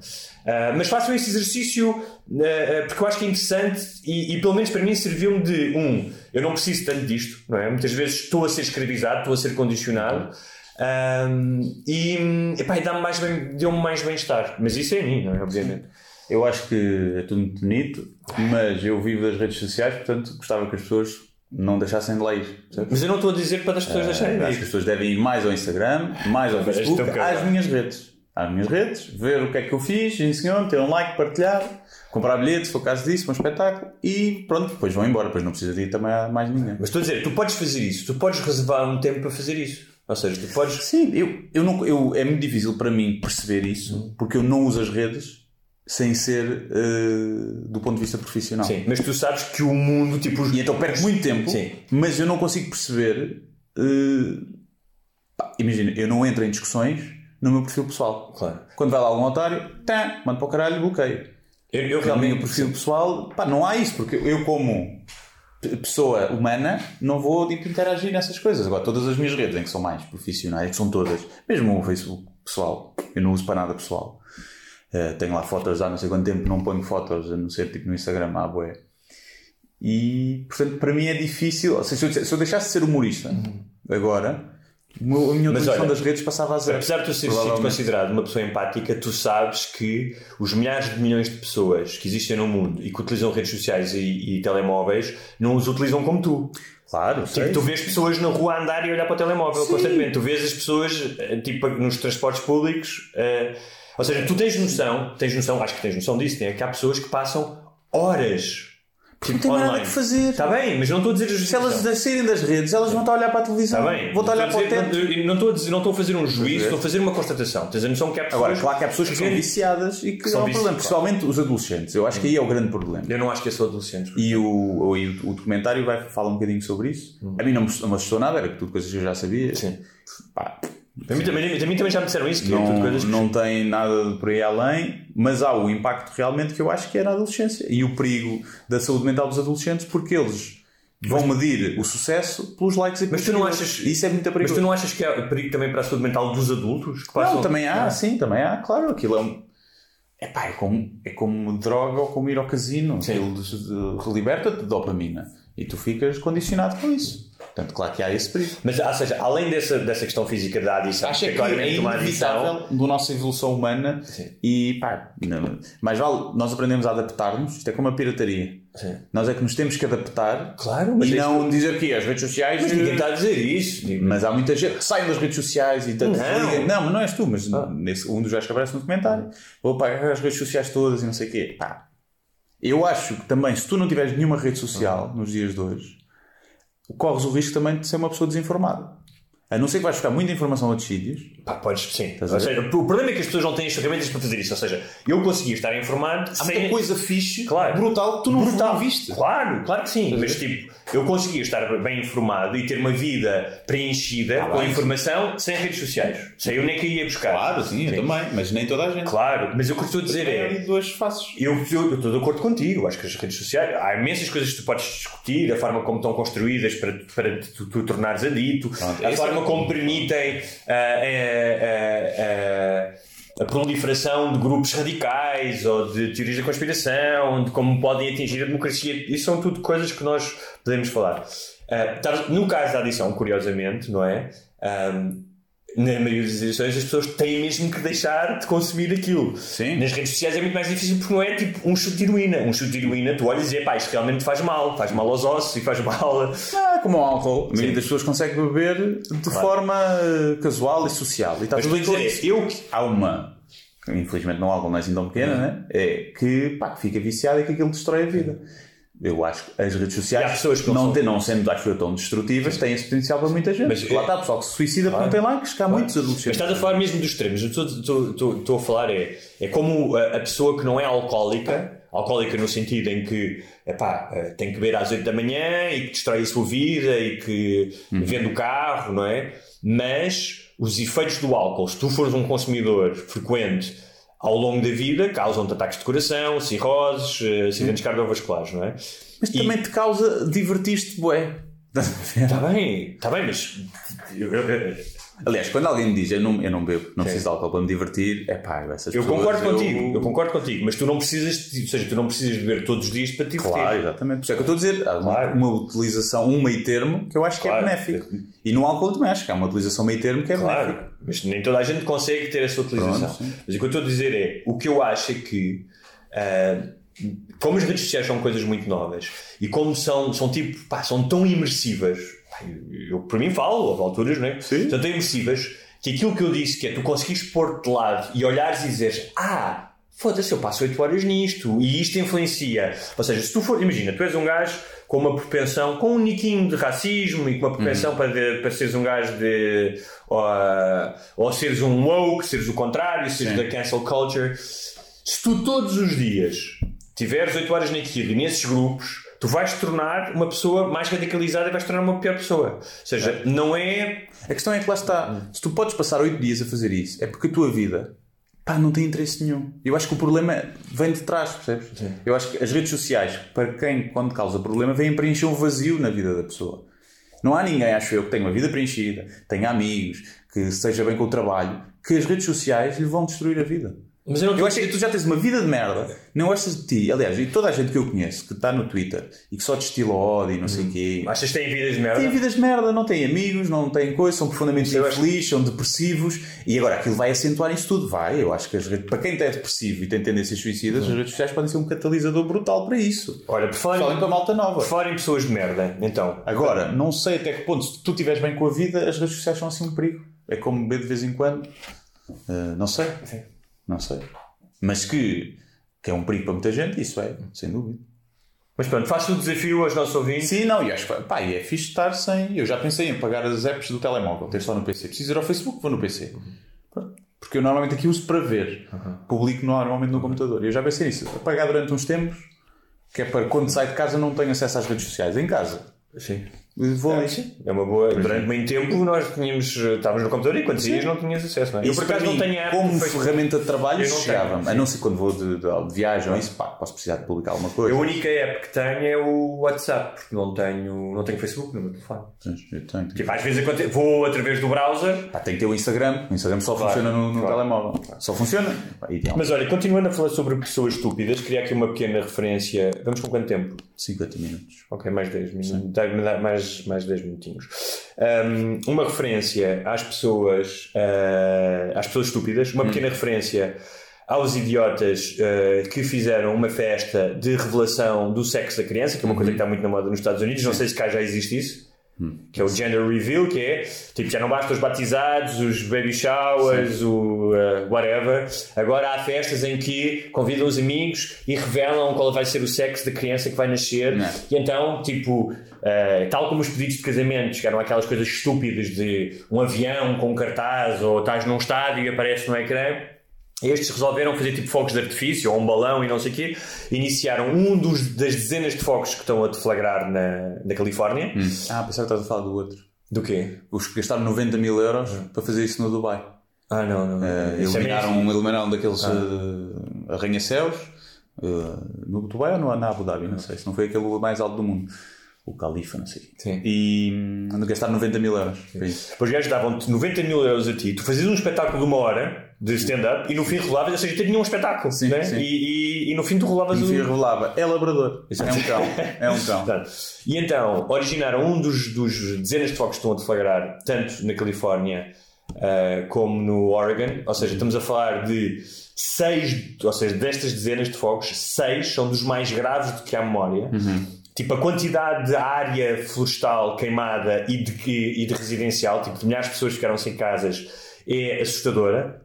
Ah, mas façam esse exercício ah, ah, porque eu acho que é interessante e, e pelo menos para mim serviu-me de um, eu não preciso tanto disto, não é? Muitas vezes estou a ser escravizado, estou a ser condicionado. ah, e epá, dá-me mais bem, deu-me mais bem-estar, mas isso é a mim, não é? Obviamente. Eu acho que é tudo muito bonito, mas eu vivo das redes sociais, portanto gostava que as pessoas não deixassem de lá ir. percebes? Mas eu não estou a dizer para as pessoas deixarem de Acho ir. que as pessoas devem ir mais ao Instagram, mais ao Facebook, é às minhas redes. Às minhas redes, ver o que é que eu fiz, senhor, ter um like, partilhar, comprar bilhetes, se for o caso disso, um espetáculo e pronto, depois vão embora, depois não precisa de ir também a mais ninguém. Mas estou a dizer, tu podes fazer isso, tu podes reservar um tempo para fazer isso. Ou seja, tu podes. Sim, eu, eu não, eu, é muito difícil para mim perceber isso, porque eu não uso as redes sem ser eh, do ponto de vista profissional. Sim, mas tu sabes que o mundo, tipo. os- E então perco muito tempo, Sim. mas eu não consigo perceber. pá, imagina, eu não entro em discussões no meu perfil pessoal. Claro. Quando vai lá algum otário, tá, mando para o caralho e bloqueio. Eu, eu Realmente, o perfil pessoal, pá, não há isso, porque eu, como pessoa humana, não vou tipo, interagir nessas coisas. Agora, todas as minhas redes, em que são mais profissionais, que são todas, mesmo o Facebook pessoal, eu não uso para nada pessoal. Eh, tenho lá fotos há não sei quanto tempo, não ponho fotos, a não ser tipo no Instagram, à bué. E, portanto, para mim é difícil. Ou seja, se eu, se eu deixasse de ser humorista agora, o meu- a minha utilização das redes passava a zero. Apesar de tu seres sido Provavelmente. considerado uma pessoa empática, tu sabes que os milhares de milhões de pessoas que existem no mundo e que utilizam redes sociais e, e telemóveis não os utilizam como tu. Claro, sei. Tipo, tu vês pessoas na rua andar e olhar para o telemóvel constantemente. Tu vês as pessoas, eh, tipo, nos transportes públicos. eh, ou seja, tu tens noção, tens noção, acho que tens noção disso, né? que há pessoas que passam horas. Porque não tem mais nada que fazer. Está bem, mas não estou a dizer Se elas saírem das redes, elas vão estar a olhar para a televisão. Está bem. Vão estar a olhar Não para o teto. dizer- Não estou a dizer, não estou a fazer um juízo, estou a fazer uma constatação. Tens a noção que há pessoas. Agora, claro que há pessoas que são viciadas e que são é um problema, principalmente os adolescentes. Eu acho que aí é o grande problema. Eu não acho que eu sou adolescente. E o, o, e o documentário vai falar um bocadinho sobre isso. A mim não não me assustou nada, era tudo coisas que eu já sabia. Sim. Pá, A mim, também, a mim também já me disseram isso, que é tudo não, coisas que- não tem nada por aí além, mas há o impacto realmente que eu acho que é na adolescência e o perigo da saúde mental dos adolescentes, porque eles vão medir o sucesso pelos likes e Mas tu não achas. Isso é muito Mas perigoso. tu não achas que há perigo também para a saúde mental dos adultos? Que passam... Não, também há, Ah. sim, também há, claro. Aquilo é um. Epá, é como, é como droga ou como ir ao casino. Aquilo liberta-te de dopamina e tu ficas condicionado com isso. Portanto, claro que há esse perigo. Mas, ou seja, além dessa, dessa questão física da adição, Acho é que claramente é uma adição. inevitável da nossa evolução humana e pá, não- mais vale nós aprendemos a adaptar-nos. Isto é como a pirataria. Sim. Nós é que nos temos que adaptar Claro, mas e é não dizer que as redes sociais. Mas ninguém está a dizer isso. Mas há muita gente que sai das redes sociais e tanto Não. Ah. Não, mas não és tu, mas nesse, um dos gajos que aparece no documentário. Vou pagar as redes sociais todas e não sei o quê. Pá. Eu acho que também, se tu não tiveres nenhuma rede social Ah. nos dias de hoje, corres o risco também de ser uma pessoa desinformada. A não ser que vais buscar muita informação a outros sítios. Pá, podes, sim. Ou seja, o problema é que as pessoas não têm as ferramentas para fazer isso. Ou seja, eu conseguia estar informado Há sem. muita coisa fixe, Claro. brutal, que tu não, Brutal. não viste. Claro, claro que sim. Mas tipo, eu conseguia estar bem informado e ter uma vida preenchida Ah, com bem. informação sem redes sociais. Sei onde é que ia buscar. Claro, sim, eu também, mas nem toda a gente. Claro, mas o que eu estou a dizer é. duas faces. Eu, eu, eu estou de acordo contigo. Acho que as redes sociais. Há imensas coisas que tu podes discutir, a forma como estão construídas para, para tu, tu tornares adito, Pronto, forma como permitem ah, ah, ah, a proliferação de grupos radicais ou de teorias da conspiração, de como podem atingir a democracia. Isso são tudo coisas que nós podemos falar. Tá- no caso da adição, curiosamente, não é? Ahm, na maioria das edições as pessoas têm mesmo que deixar de consumir aquilo. Sim. Nas redes sociais é muito mais difícil porque não é tipo um chute de heroína. Um chute de heroína, tu olhas e pá, isto realmente faz mal. Faz mal aos ossos e faz mal. Ah, como o álcool. A maioria das pessoas consegue beber de forma eh, casual e social. E está Mas tudo bem dizer, isso. Eu, há uma, que infelizmente não há álcool não é assim tão pequena, né? é que pá, que fica viciada e que aquilo destrói a vida. Eu acho que as redes sociais, pessoas que não não, são- não sendo acho eu tão destrutivas, têm esse potencial para muita gente. Mas, Mas, lá é- está, pessoal que se suicida porque não tem likes, que há muitos Mas adolescentes. estás a falar mesmo dos extremos. Eu estou- estou- a falar é, é como a, a pessoa que não é alcoólica, alcoólica no sentido em que epá, eh, tem que beber às 8 da manhã e que destrói a sua vida e que vende o carro, não é? Mas os efeitos do álcool, se tu fores um consumidor frequente ao longo da vida, causam-te ataques de coração, cirroses, eh, acidentes cardiovasculares, não é? Mas E- também te causa divertir-te, bué. Está bem, está bem, mas Aliás, quando alguém me diz eu não, eu não bebo, não preciso de álcool para me divertir, é pá, essas Eu pessoas, concordo contigo, eu concordo contigo, mas tu não precisas, de- ou seja, tu não precisas beber todos os dias para te divertir. Claro, exatamente. Por isso é que eu estou a dizer, há uma, Claro. uma utilização, um meio termo que eu acho que Claro. é benéfico. E no álcool também acho que há uma utilização meio termo que é. Claro, mas nem toda a gente consegue ter essa utilização. Pronto, sim. mas o que eu estou a dizer é, o que eu acho é que, ah, como as redes sociais são coisas muito novas e como são, são tipo, pá, são tão imersivas, eu, por mim falo, houve alturas, não é? Sim. Tão imersivas que aquilo que eu disse, que é tu conseguires pôr-te de lado e olhares e dizeres, ah, foda-se, eu passo 8 horas nisto e isto influencia. Ou seja, se tu for, imagina, tu és um gajo com uma propensão, com um niquinho de racismo e com uma propensão para, de- para seres um gajo de. Ou, ou seres um woke, seres o contrário, seres Sim. da cancel culture. Se tu todos os dias tiveres 8 horas naquilo e nesses grupos, tu vais te tornar uma pessoa mais radicalizada e vais tornar uma pior pessoa. Ou seja, não é. A questão é que lá está. Se tu podes passar 8 dias a fazer isso, é porque a tua vida pá, não tem interesse nenhum. Eu acho que o problema vem de trás, percebes? Eu acho que as redes sociais, para quem, quando causa problema, vêm preencher um vazio na vida da pessoa. Não há ninguém, acho eu, que tenha uma vida preenchida, tenha amigos, que esteja bem com o trabalho, que as redes sociais lhe vão destruir a vida. Mas eu não Eu acho que tu já tens uma vida de merda, não gostas de ti. Aliás, e toda a gente que eu conheço que está no Twitter e que só destila ódio e não sei o quê. Achas que têm vidas de merda? Têm vidas de merda, não têm amigos, não têm coisa, são profundamente infelizes, são depressivos e agora aquilo vai acentuar isso tudo. Vai, eu acho que as redes, para quem é depressivo e tem tendências suicidas, as redes sociais podem ser um catalisador brutal para isso. Olha, por falar, Falem para a malta nova. por falar em pessoas de merda, então. Agora, não sei até que ponto, se tu estiveres bem com a vida, as redes sociais são assim um perigo. É como beber de vez em quando. Uh, não sei. Não sei. Mas que, que é um perigo para muita gente, isso é, sem dúvida. Mas pronto, faço o desafio aos nossos ouvintes. Sim, não, e acho que pá, e é fixe estar sem. Eu já pensei em apagar as apps do telemóvel, ter só no PC. Preciso ir ao Facebook, vou no PC. Porque eu normalmente aqui uso para ver. Publico normalmente no computador. E eu já pensei nisso. Apagar durante uns tempos, que é para quando saio de casa não tenho acesso às redes sociais. Em casa. Sim. Vou ali. É uma boa. Durante muito tempo nós tínhamos, estávamos no computador e quando saías não tinhas acesso, não é? Eu Isso por acaso não tenho app como Facebook. ferramenta de trabalho chegava tenho, a não ser quando vou de, de- de viagem ou isso pá, posso precisar de publicar alguma A coisa única app que tenho é o WhatsApp, porque não tenho, não tenho Facebook no meu telefone. eu tenho. Tipo, às vezes vou através do browser. Pá, tem que ter o Instagram o Instagram só Claro, funciona no, no claro. telemóvel só funciona Pá, ideal Mas olha, continuando a falar sobre pessoas estúpidas, queria aqui uma pequena referência. Vamos com quanto tempo? 50 minutos Ok, mais 10 minutos. Dá-me dá mais, mais 10 minutinhos. Um, uma referência às pessoas, uh, às pessoas estúpidas, uma pequena referência aos idiotas uh, que fizeram uma festa de revelação do sexo da criança, que é uma coisa que está muito na moda nos Estados Unidos. Não sei se cá já existe isso. Que é o gender reveal, que é tipo, já não basta os batizados, os baby showers, o uh, whatever. Agora há festas em que convidam os amigos e revelam qual vai ser o sexo da criança que vai nascer. Não. E então, tipo, uh, tal como os pedidos de casamentos, que eram aquelas coisas estúpidas de um avião com um cartaz ou estás num estádio e aparece no ecrã. Estes resolveram fazer tipo fogos de artifício ou um balão e não sei o quê. Iniciaram um dos, das dezenas de fogos que estão a deflagrar na, na Califórnia. ah pensava que estás a falar do outro Do quê? os que gastaram 90 mil euros para fazer isso no Dubai Ah, não, não. Eh, Isso é eliminaram, mesmo? eliminaram daqueles eh, arranha-céus eh, no Dubai ou no, na Abu Dhabi, não sei se não foi aquele mais alto do mundo. O Califa, não sei. Sim. E hum, gastaram 90 mil euros. Depois os gajos davam-te 90 mil euros a ti, tu fazias um espetáculo de uma hora de stand-up e no fim rolavas, ou seja, tinha um espetáculo. Sim, né? sim. E, e- e no fim tu rolavas o. o revelava, é labrador. É um cão. É um cão. E então originaram um dos, dos dezenas de focos que estão a deflagrar, tanto na Califórnia ah, como no Oregon. Ou seja, estamos a falar de seis, ou seja, destas dezenas de focos, seis são dos mais graves do que há memória. Tipo, a quantidade de área florestal queimada e de, e de residencial, tipo, de milhares de pessoas que ficaram sem casas, é assustadora.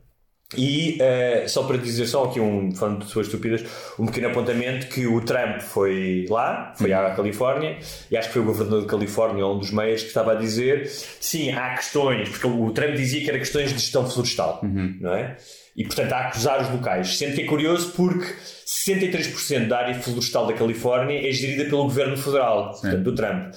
E eh, só para dizer só aqui um falando de pessoas estúpidas, um pequeno apontamento que o Trump foi lá, foi à Califórnia, e acho que foi o governador de Califórnia, um dos meios, que estava a dizer sim, há questões, porque o Trump dizia que era questões de gestão florestal, não é? E portanto a acusar os locais. Sendo que é curioso porque 63% da área florestal da Califórnia é gerida pelo governo federal, portanto do Trump.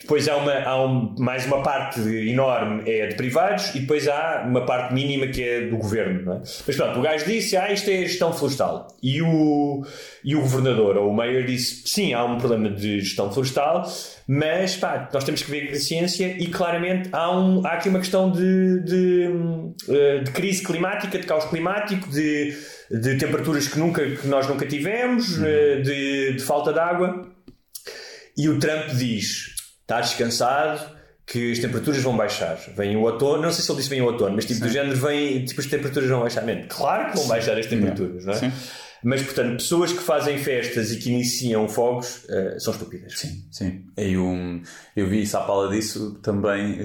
Depois há, uma, há um- mais uma parte enorme é de privados e depois há uma parte mínima que é do governo. É? Mas pronto, o gajo disse: Ah, isto é gestão florestal. E o, e o governador ou o mayor disse: Sim, há um problema de gestão florestal, mas pá, nós temos que ver a ciência e claramente há, um, há aqui uma questão de, de, eh, de crise climática, de caos climático, de, de temperaturas que, nunca, que nós nunca tivemos, eh, de, de falta de água. E o Trump diz: está descansado, que as temperaturas vão baixar. Vem o outono, não sei se ele disse vem o outono, mas tipo do género vem, tipo as temperaturas vão baixar. Man, claro que vão baixar as temperaturas, não é? Mas portanto, pessoas que fazem festas e que iniciam fogos eh, são estúpidas. Sim, sim. E um, eu vi isso à pala disso também,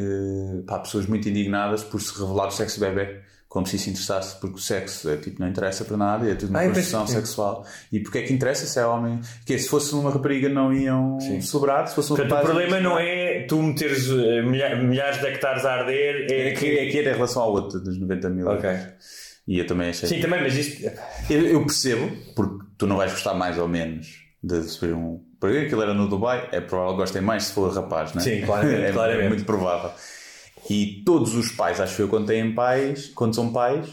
pá, pessoas muito indignadas por se revelar o sexo bebê, como se isso interessasse, porque o sexo é, tipo, não interessa para nada, é tudo uma Ah, construção sexual. E porque é que interessa se é homem? Que se fosse uma rapariga não iam celebrar, se fosse um Portanto, o rapaz. problema não é tu meteres eh, milha- milhares de hectares a arder, é, É que, é que era em relação ao outro, dos 90 mil. Ok. E eu também achei. Sim, também, mas isto. Eu, eu percebo, porque tu não vais gostar mais ou menos de subir um. Porque aquilo era no Dubai, é provável que gostem mais se for rapaz, não é? Sim, claramente, é, é muito provável. E todos os pais, acho eu, quando têm pais, quando são pais,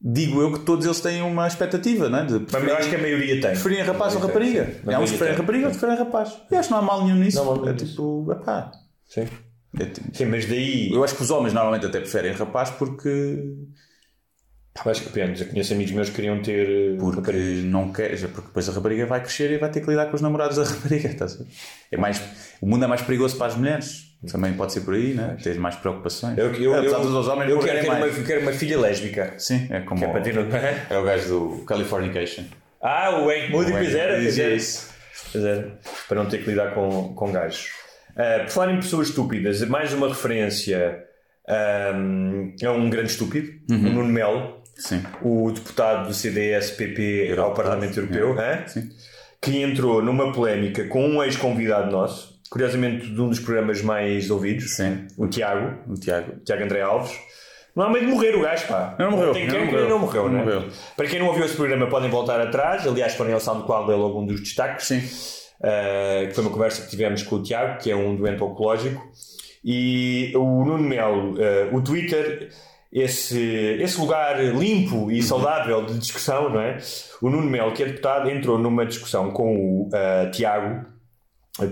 digo eu que todos eles têm uma expectativa, não é? De Mas eu acho que a maioria tem. preferem rapaz ou rapariga. Há uns maioria que preferem rapariga, outros preferem rapaz. Eu acho que não há mal nenhum nisso. Não é tipo, epá. Sim. É tipo- Sim, mas daí. Eu acho que os homens normalmente até preferem rapaz porque acho que depende. Eu conheço amigos meus que queriam ter. eh, Porque raparigas. não quer, já porque depois a rapariga vai crescer e vai ter que lidar com os namorados da rapariga. estás a ver? É mais, o mundo é mais perigoso para as mulheres. Também pode ser por aí, né? Tens mais preocupações. Eu, eu, Apesar eu, dos homens eu quero, ter uma, quero uma filha lésbica. Sim, é como Que é para ter. é o gajo do Californication. Ah, o Hank Moody, pois era. Era. dizia Pois era. Para não ter que lidar com, com gajos. Ah, por falar em pessoas estúpidas, mais uma referência é um grande estúpido, Uhum. o Nuno Melo, Sim. o deputado do CDS-PP ao Parlamento Europeu? Sim. que entrou numa polémica com um ex-convidado nosso, curiosamente de um dos programas mais ouvidos, Sim. o Tiago, O Tiago. Tiago André Alves. Não há medo de morrer o gajo, pá. Não morreu, Tem não quem morreu. não morreu, Não né? morreu. Para quem não ouviu esse programa, podem voltar atrás. Aliás, podem ao SoundCloud dele algum dos destaques. Sim. Uh, que foi uma conversa que tivemos com o Tiago, que é um doente oncológico. E o Nuno Melo, uh, o Twitter, esse, esse lugar limpo e saudável de discussão, não é? O Nuno Melo, que é deputado, entrou numa discussão com o uh, Tiago,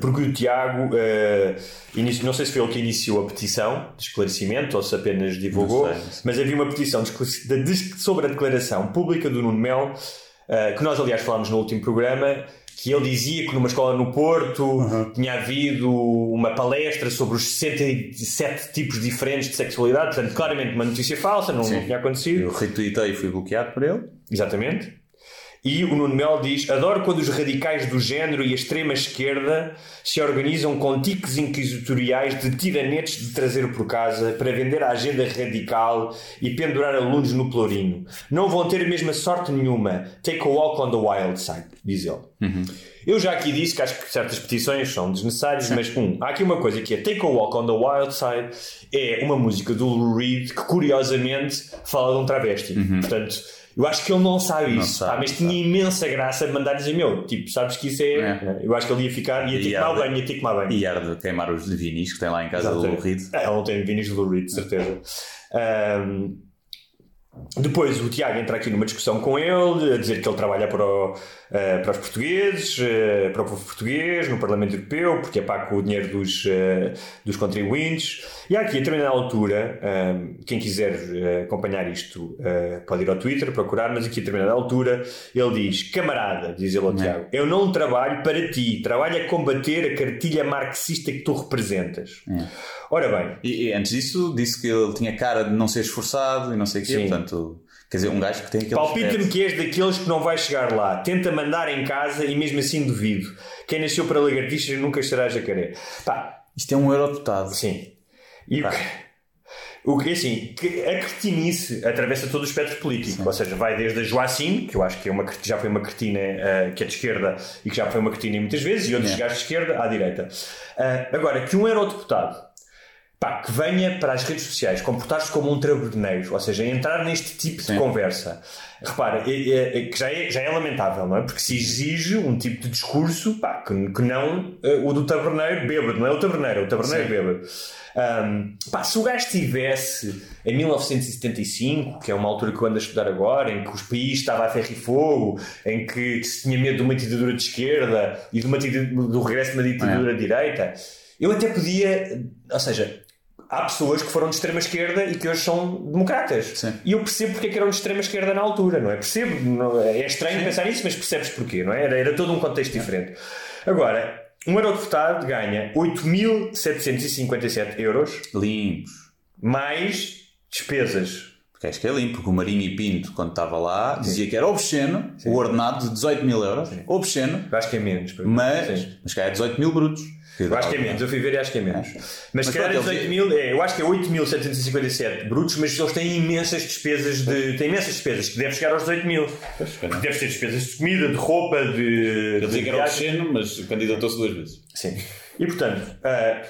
porque o Tiago, uh, inici- não sei se foi ele que iniciou a petição de esclarecimento ou se apenas divulgou, sei, mas havia uma petição de- de- sobre a declaração pública do Nuno Melo, uh, que nós aliás falámos no último programa, que ele dizia que numa escola no Porto Uhum. tinha havido uma palestra sobre os 67 tipos diferentes de sexualidade, portanto, claramente uma notícia falsa, não, não tinha acontecido. Eu retuitei e fui bloqueado por ele. Exatamente. E o Nuno Melo diz: Adoro quando os radicais do género e a extrema esquerda se organizam com tiques inquisitoriais de tiranetes de trazer por casa para vender a agenda radical e pendurar alunos no Plorino. Não vão ter a mesma sorte nenhuma. Take a walk on the wild side, diz ele. Eu já aqui disse que acho que certas petições são desnecessárias, mas um, há aqui uma coisa que é Take a Walk on the Wild Side é uma música do Lou Reed que curiosamente fala de um travesti. Portanto, eu acho que ele não sabe Não isso, sabe, pá, mas tinha imensa graça de mandar dizer meu, tipo, sabes que isso é. É. Eu acho que ele ia ficar, ia ter que tomar banho, ia ter que tomar banho. E era de queimar os vinis que tem lá em casa do. Lou Reed. É, ele não tem vinis do Lou Reed, certeza. Ahm, depois o Tiago entra aqui numa discussão com ele, a dizer que ele trabalha para, o, eh, para os portugueses, eh, para o povo português, no Parlamento Europeu, porque é pago o dinheiro dos, eh, dos contribuintes. E há aqui, a determinada altura, quem quiser acompanhar isto pode ir ao Twitter, procurar, mas aqui a determinada altura ele diz: Camarada, diz ele ao Tiago, eu não trabalho para ti, trabalho a combater a cartilha marxista que tu representas. É. Ora bem. E, e antes disso, disse que ele tinha cara de não ser esforçado e não sei o quê, Sim. portanto, quer dizer, um gajo que tem aquele. Palpita-me que és daqueles que não vai chegar lá. Tenta mandar em casa e mesmo assim duvido. Quem nasceu para lagartixas nunca será jacaré. Pá, Isto é um eurodeputado. sim. E o Pá. que, o que assim, que a cretinice atravessa todo o espectro político. Ou seja, vai desde a Joacine, que eu acho que é uma, já foi uma cretina eh, que é de esquerda e que já foi uma cretina muitas vezes, e outros Yeah. gajos de esquerda à direita. Ah, agora, que um eurodeputado pá, que venha para as redes sociais comportar-se como um taberneiro, ou seja, entrar neste tipo de conversa. Repara, é, é- é que já é, já é lamentável, não é? Porque se exige um tipo de discurso pá, que, que não eh, o do taberneiro bêbado, não é o taberneiro, é o taberneiro bêbado. Ahm, pá, se o gajo estivesse em 1975, que é uma altura que eu ando a estudar agora, em que os países estavam a ferro e fogo, em que se tinha medo de uma ditadura de esquerda e de uma do regresso de uma ditadura de direita, eu até podia, ou seja, há pessoas que foram de extrema esquerda e que hoje são democratas. Sim. E eu percebo porque é que eram de extrema esquerda na altura, não é? Percebo, não- é estranho pensar nisso, mas percebes porquê, não é? Era, era todo um contexto diferente. Agora, um eurodeputado ganha 8.757 euros Limpos. mais despesas. Porque acho que é limpo, porque o Marinho e Pinto, quando estava lá, dizia que era obsceno o ordenado de 18 mil euros. Obsceno. Acho que é menos. Mas, Sim. mas cá é 18 mil brutos. Eu acho que é menos, eu fui ver e acho que é menos. Mas, se Mas calhar é pronto, 18 eles- mil, é, eu acho que é 8.757 brutos, mas eles têm imensas despesas de. têm imensas despesas, que deve chegar aos 18 mil. Deve ter despesas de comida, de roupa, de. Ele de dizia que era obsceno, mas candidatou-se duas vezes. Sim. E portanto, ah,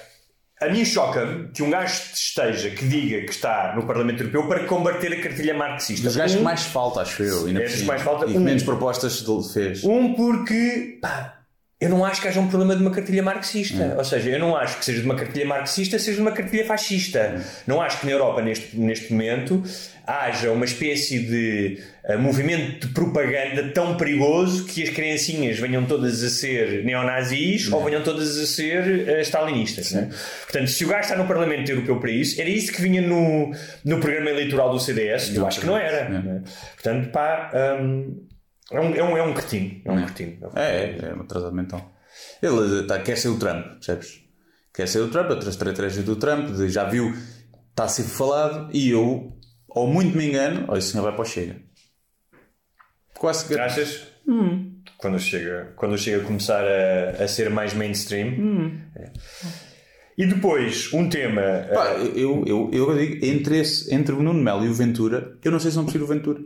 a mim choca-me que um gajo esteja, que diga que está no Parlamento Europeu para combater a cartilha marxista. Dos gajos Um- que mais falta, acho eu. ainda É mais falta, E um. menos propostas ele fez. Um, porque pá, eu não acho que haja um problema de uma cartilha marxista. Ou seja, eu não acho que seja de uma cartilha marxista, seja de uma cartilha fascista. Não acho que na Europa, neste, neste momento, haja uma espécie de ah, movimento de propaganda tão perigoso que as criancinhas venham todas a ser neonazis ou venham todas a ser ah, stalinistas. né? Portanto, se o gajo está no Parlamento Europeu para isso, era isso que vinha no, no programa eleitoral do CDS. Eu acho que não era. né? Portanto, pá. hum, é um, é um, é um cretino. É um cretino. É, é, é um atrasado mental. Ele tá, quer ser o Trump, percebes? Quer ser o Trump, outras estratégias do Trump, de- já viu, está a ser falado, e eu, ou muito me engano, ou esse senhor vai para o Chega. Quase que. Achas? Quando chega, quando chega a começar a, a ser mais mainstream. É. E depois, um tema. Pá, eh, eu, eu, eu digo, entre, esse, entre o Nuno Melo e o Ventura, eu não sei se não prefiro o Ventura.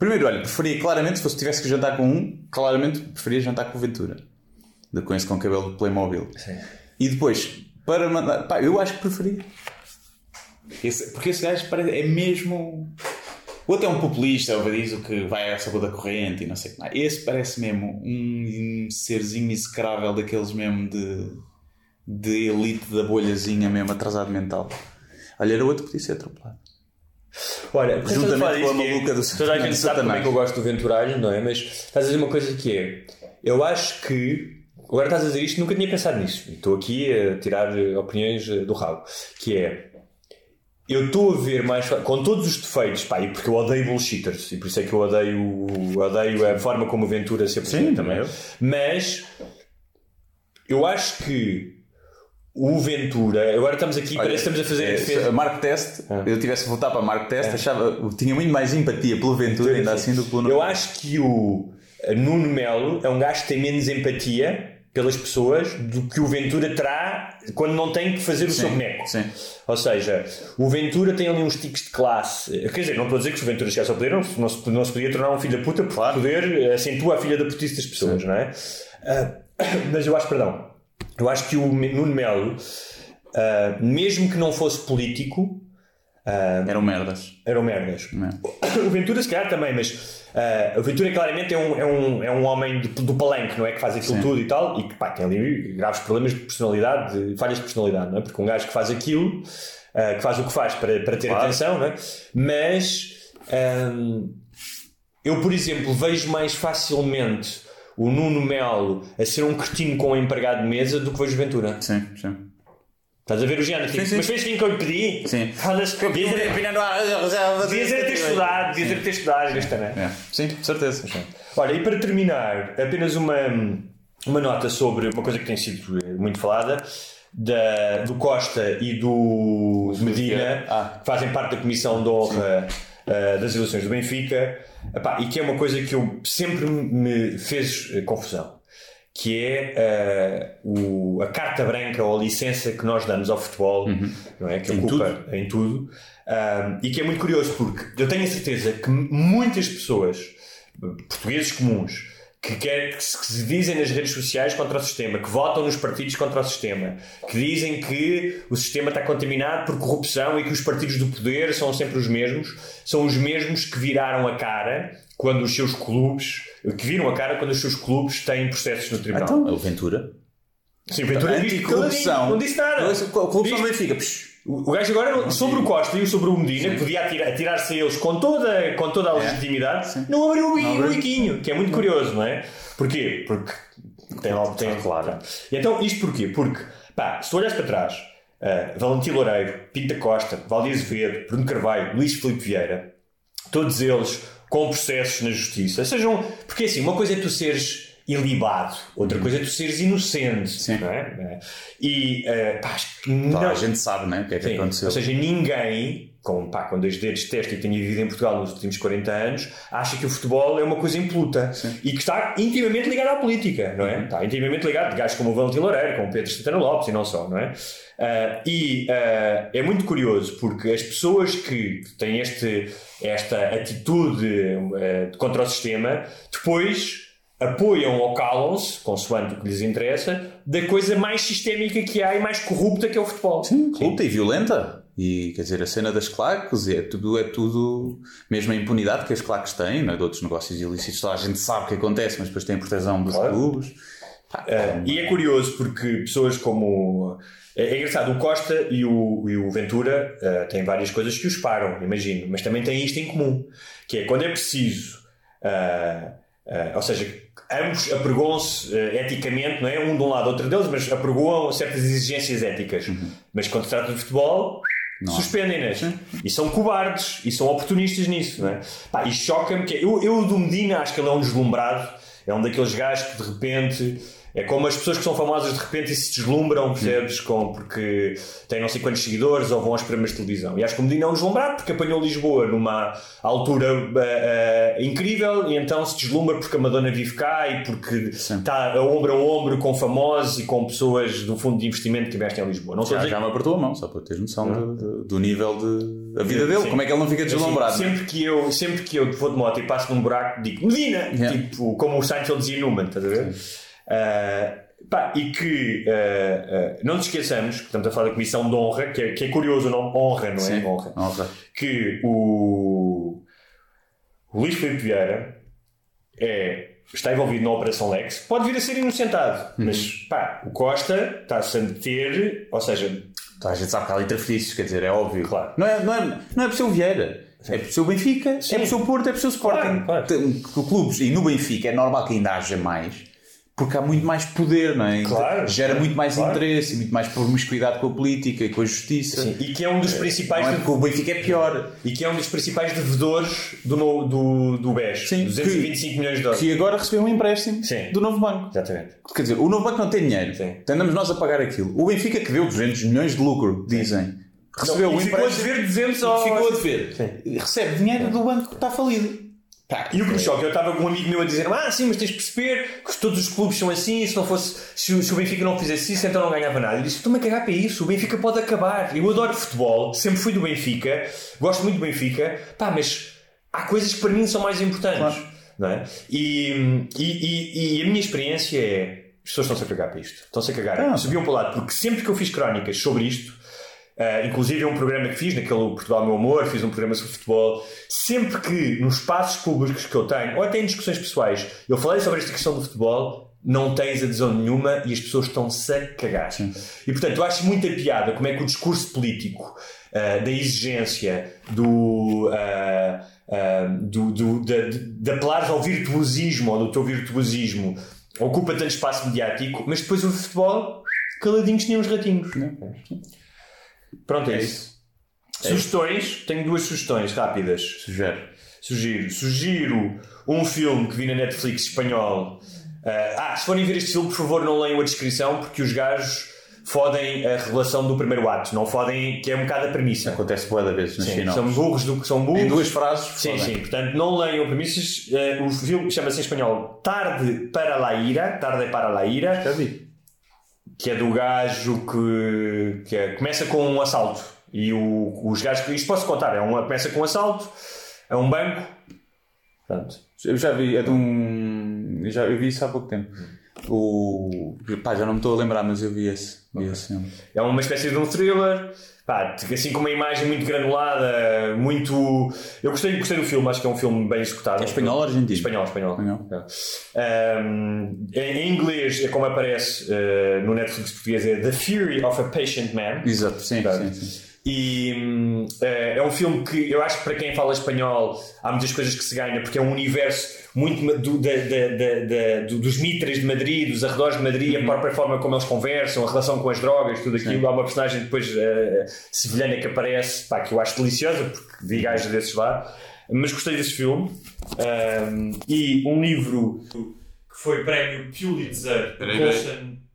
Primeiro, olha, preferia claramente, se fosse tivesse que jantar com um, claramente preferia jantar com o Ventura. De com esse com cabelo de Playmobil. E depois, para mandar. Pá, eu acho que preferia. Esse- porque esse gajo parece, é mesmo. O outro é um populista, ou diz o que vai à sabor da corrente e não sei o que mais. Esse parece mesmo um serzinho execrável daqueles mesmo de, de elite da bolhazinha mesmo, atrasado mental. Olha, era outro que podia ser atropelado. Olha, Juntamente com a é- maluca do Toda a gente sabe como é que eu gosto do Venturalho, não é? Mas estás a dizer uma coisa que é. Eu acho que. Agora estás a dizer isto, nunca tinha pensado nisso. E Estou aqui a tirar opiniões eh, do rabo. Que é. Eu estou a ver mais. Com todos os defeitos, pá, e porque eu odeio bullshitters. E por isso é que eu odeio, odeio a forma como o Ventura se apresenta. Sim, também é? Mas. Eu acho que. O Ventura. Agora estamos aqui, Olha, parece que estamos a fazer é, a defesa. a Test, Ah. eu tivesse que votar para Mark Test, É. achava, tinha muito mais empatia pelo Ventura, ainda assim, do que pelo Eu acho que o Nuno Melo é um gajo que tem menos empatia pelas pessoas do que o Ventura terá quando não tem que fazer o seu boneco. sim. Ou seja, o Ventura tem ali uns tiques de classe. Quer dizer, não estou a dizer que o Ventura chegasse ao poder, não, não, se, não se podia tornar um filho da puta, porque poder acentua a filha da putice das pessoas, não é? Ah, mas eu acho, perdão, eu acho que o Nuno Melo, ah, mesmo que não fosse político, Eram merdas. eram merdas. É. O Ventura, se calhar, também, mas ah, o Ventura claramente é um, é um, é um homem de- do palanque, não é? Que faz aquilo Sim. tudo e tal, e que pá, tem ali graves problemas de personalidade, de falhas de personalidade, não é? Porque um gajo que faz aquilo, ah, que faz o que faz para, para ter Claro. atenção, não é? Mas ahm, eu, por exemplo, vejo mais facilmente o Nuno Melo a ser um cretino com um empregado de mesa do que vejo o Ventura. Sim, sim. Estás a ver o género? Tipo, sim. mas fez assim que eu lhe pedi? Sim. Foda-se, devias ter- era ter estudado, devias ter estudado esta, não é? Sim, de certeza. Olha, e para terminar, apenas uma, uma nota sobre uma coisa que tem sido muito falada. Da, do Costa e do Medina, Ah. que fazem parte da comissão de honra eh, das eleições do Benfica, Epá, e que é uma coisa que eu sempre me fez eh, confusão, que é eh, o, a carta branca ou a licença que nós damos ao futebol, não é? que Em ocupa em tudo, ah, e que é muito curioso porque eu tenho a certeza que muitas pessoas portugueses comuns que, quer, que, se, dizem nas redes sociais contra o sistema, que votam nos partidos contra o sistema, que dizem que o sistema está contaminado por corrupção e que os partidos do poder são sempre os mesmos, são os mesmos que viraram a cara quando os seus clubes, que viram a cara quando os seus clubes têm processos no tribunal. Então, o Ventura. Sim, Ventura disse Anticorrupção. Não disse nada. Corrupção do Viste? Benfica. Psh. O o gajo agora, sobre o Costa e sobre o Medina, que podia atirar- atirar-se a eles com toda, com toda a legitimidade, não abriu o bi- o biquinho, que é muito curioso, não é? Porquê? Porque tem logo. Tem, claro. E então, isto porquê? Porque, pá, se tu olhas para trás, ah, Valentim Loureiro, Pinta Costa, Valdir Azevedo, Bruno Carvalho, Luís Filipe Vieira, todos eles com processos na justiça, sejam. Porque assim, uma coisa é tu seres ilibado, outra coisa é tu seres inocente, não é? E, ah, pá, acho que Toda não- a gente sabe, né? O que é que Sim, aconteceu. Ou seja, ninguém, com, pá, com dois dedos de testa e que tenha vivido em Portugal nos últimos 40 anos, acha que o futebol é uma coisa impluta e que está intimamente ligado à política, não é? Uhum. Está intimamente ligado de gajos como o Valentim Loureiro, como o Pedro Santana Lopes e não só, não é? Ah, e ah, é muito curioso porque as pessoas que têm este, esta atitude ah, contra o sistema depois apoiam ou calam-se, consoante o que lhes interessa, da coisa mais sistémica que há e mais corrupta que é o futebol. Sim, corrupta e violenta. E quer dizer, a cena das claques é tudo, é tudo, mesmo a impunidade que as claques têm, não é? de outros negócios ilícitos, a gente sabe o que acontece, mas depois tem a proteção dos clubes. Pá, Ah, e é curioso porque pessoas como. É, é engraçado, o Costa e o, e o Ventura ah, têm várias coisas que os param, imagino, mas também têm isto em comum, que é quando é preciso. ah, ah, ou seja, ambos apregoam-se ah, eticamente, não é? Um de um lado, outro deles, mas apregoam certas exigências éticas. Mas quando se trata de futebol, suspendem-nas. E são cobardes e são oportunistas nisso, não é? Pá, e choca-me que. Eu, eu do Medina acho que ele é um deslumbrado, é um daqueles gajos que de repente. É como as pessoas que são famosas de repente e se deslumbram, percebes? Com, porque têm não sei quantos seguidores ou vão aos programas de televisão. E acho que o Medina é um deslumbrado porque apanhou Lisboa numa altura ah, ah, incrível e então se deslumbra porque a Madonna vive cá e porque está a ombro a ombro com famosos e com pessoas do fundo de investimento que investem em Lisboa. Não já, dizer já me apertou a mão, só para teres noção do, do- do nível de. a vida dele, Sim. como é que ele não fica deslumbrado. Assim, sempre, que eu, sempre que eu vou de moto e passo num buraco, digo Medina! Yeah. Tipo, como o Seinfeld dizia Newman, estás a ver? Ah, pá, e que ah, ah, não nos esqueçamos que estamos a falar da Comissão de Honra, que é, que é curioso o nome Honra, não é? Sim, Honra. honra. Que o, o Luís Filipe Vieira é, está envolvido na Operação Lex, pode vir a ser inocentado, Uhum. mas pá, o Costa está-se a meter, ou seja, Toda a gente sabe que há ali interferências, quer dizer, é óbvio. Claro. Não é, não é, não é por ser o Vieira. É por ser o Benfica, Sim. é por ser o Porto, é por ser o Sporting. Claro, claro. Clubes, e no Benfica é normal que ainda haja mais, porque há muito mais poder, não é? Claro. Gera muito mais Claro. interesse, e muito mais promiscuidade com a política e com a justiça. Sim, e que é um dos principais Não é porque o Benfica é pior. e que é um dos principais devedores do, no- do, do BES. Sim, 225 milhões de dólares. Que agora recebeu um empréstimo Sim. do novo banco. Exatamente. Quer dizer, o novo banco não tem dinheiro. Sim. Então andamos nós a pagar aquilo. O Benfica que deu 200 milhões de lucro, dizem. Recebeu Não, um e ficou a empréstimo. dever 200 ao- Ficou a dever. Sim. Recebe dinheiro do banco que está falido. Pá, E o que me choca, eu estava com um amigo meu a dizer Ah, sim, mas tens de perceber que todos os clubes são assim se não fosse, se, o- se o Benfica não fizesse isso, então não ganhava nada. Eu disse, estou-me a cagar para isso, o Benfica pode acabar. Eu adoro futebol, sempre fui do Benfica, gosto muito do Benfica, pá, mas há coisas que para mim são mais importantes. Não é? e, e, e, e a minha experiência é as pessoas estão-se a cagar para isto. Estão-se a cagar. Ah. Subiam para o lado, porque sempre que eu fiz crónicas sobre isto, Uh, inclusive é um programa que fiz naquele Portugal Meu Amor, fiz um programa sobre futebol. Sempre que nos espaços públicos que eu tenho, ou até em discussões pessoais, eu falei sobre esta questão do futebol, não tens adesão nenhuma e as pessoas estão-se a cagar. Sim. E portanto, eu acho muita piada como é que o discurso político uh, da exigência do. Uh, do, do, de, de apelares ao virtuosismo ou do teu virtuosismo ocupa tanto espaço mediático, mas depois o futebol caladinhos tinha uns ratinhos. Né? Pronto, é, é isso. É sugestões, tenho duas sugestões rápidas. Sugere. Sugiro. Sugiro um filme que vi na Netflix espanhol. Uh, ah, se forem ver este filme, por favor, não leiam a descrição, porque os gajos fodem a revelação do primeiro ato, não fodem, que é um bocado a premissa. Acontece boa da vez sim, São burros do que são burros. Em duas frases. Sim, fodem. sim. Portanto, não leiam premissas. Uh, o filme chama-se em espanhol Tarde para la Ira. Tarde para la Ira. Já vi. Que é do gajo que, que é, começa com um assalto. E o, os gajos. Isto posso contar. É uma, começa com um assalto. É um banco. Pronto. Eu já vi. É de um. Já eu vi isso há pouco tempo. O. Pá, já não me estou a lembrar, mas eu vi esse. Vi okay. esse é uma espécie de um thriller. Pá, assim com uma imagem muito granulada, muito. Eu gostei, gostei do filme, acho que é um filme bem executado. É espanhol ou argentino? Espanhol, espanhol. espanhol. É. Um, em inglês, é como aparece uh, no Netflix português, é The Fury of a Patient Man. Exato, sim, sim, sim. E hum, é, é um filme que eu acho que para quem fala espanhol há muitas coisas que se ganha, porque é um universo muito do, da, da, da, dos mitras de Madrid, dos arredores de Madrid, a própria forma como eles conversam, a relação com as drogas, tudo aquilo. Sim. Há uma personagem depois uh, sevilhana que aparece, pá, que eu acho deliciosa, porque vi gajos desses lá. Mas gostei desse filme. Um, e um livro que foi prémio Pulitzer, Colson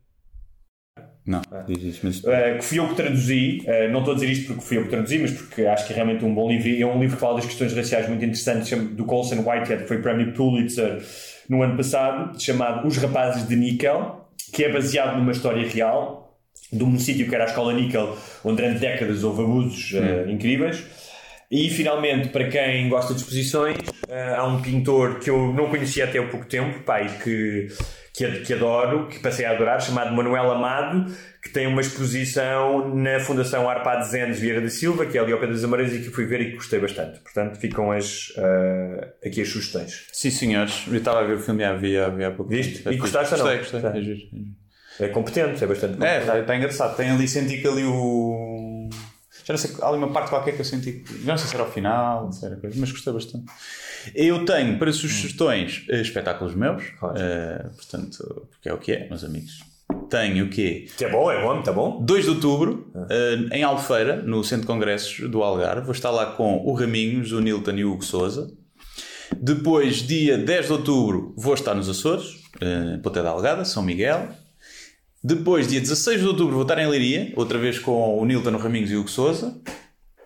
não, diz isso, mas... Uh, que fui eu que traduzi, uh, não estou a dizer isto porque fui eu que traduzi, mas porque acho que é realmente um bom livro. É um livro que fala das questões raciais muito interessantes, do Colson Whitehead, que foi prémio Pulitzer no ano passado, chamado Os Rapazes de Níquel, que é baseado numa história real de um sítio que era a Escola Níquel, onde durante décadas houve abusos uh, incríveis. E finalmente, para quem gosta de exposições, há um pintor que eu não conhecia até há pouco tempo, pai, que que, que adoro, que passei a adorar, chamado Manuel Amado, que tem uma exposição na Fundação Arpades Endes Vieira da Silva, que é ali ao pé das Amarelas e que fui ver e que gostei bastante. Portanto, ficam as, uh, aqui as sugestões. Sim, senhores. Eu estava a ver o filme e havia, havia há pouco Viste? E gostaste ou não? Gostei, gostei. É, giro, é competente, é bastante competente. É, está, está engraçado. Tem ali, senti que ali o... Já não sei, há ali uma parte qualquer que eu senti não sei se era ao final, se era coisa, mas gostei bastante. Eu tenho para sugestões eh, espetáculos meus, uh, portanto, porque é o que é, meus amigos. Tenho o quê? Que é bom, é bom, está bom. 2 de outubro, uh, em Albufeira, no Centro de Congressos do Algarve. Vou estar lá com o Raminhos, o Nilton e o Hugo Souza. Depois, dia 10 de outubro, vou estar nos Açores, uh, Ponta da Algada, São Miguel. Depois, dia 16 de outubro, vou estar em Leiria, outra vez com o Nilton, o Raminhos e o Hugo Souza.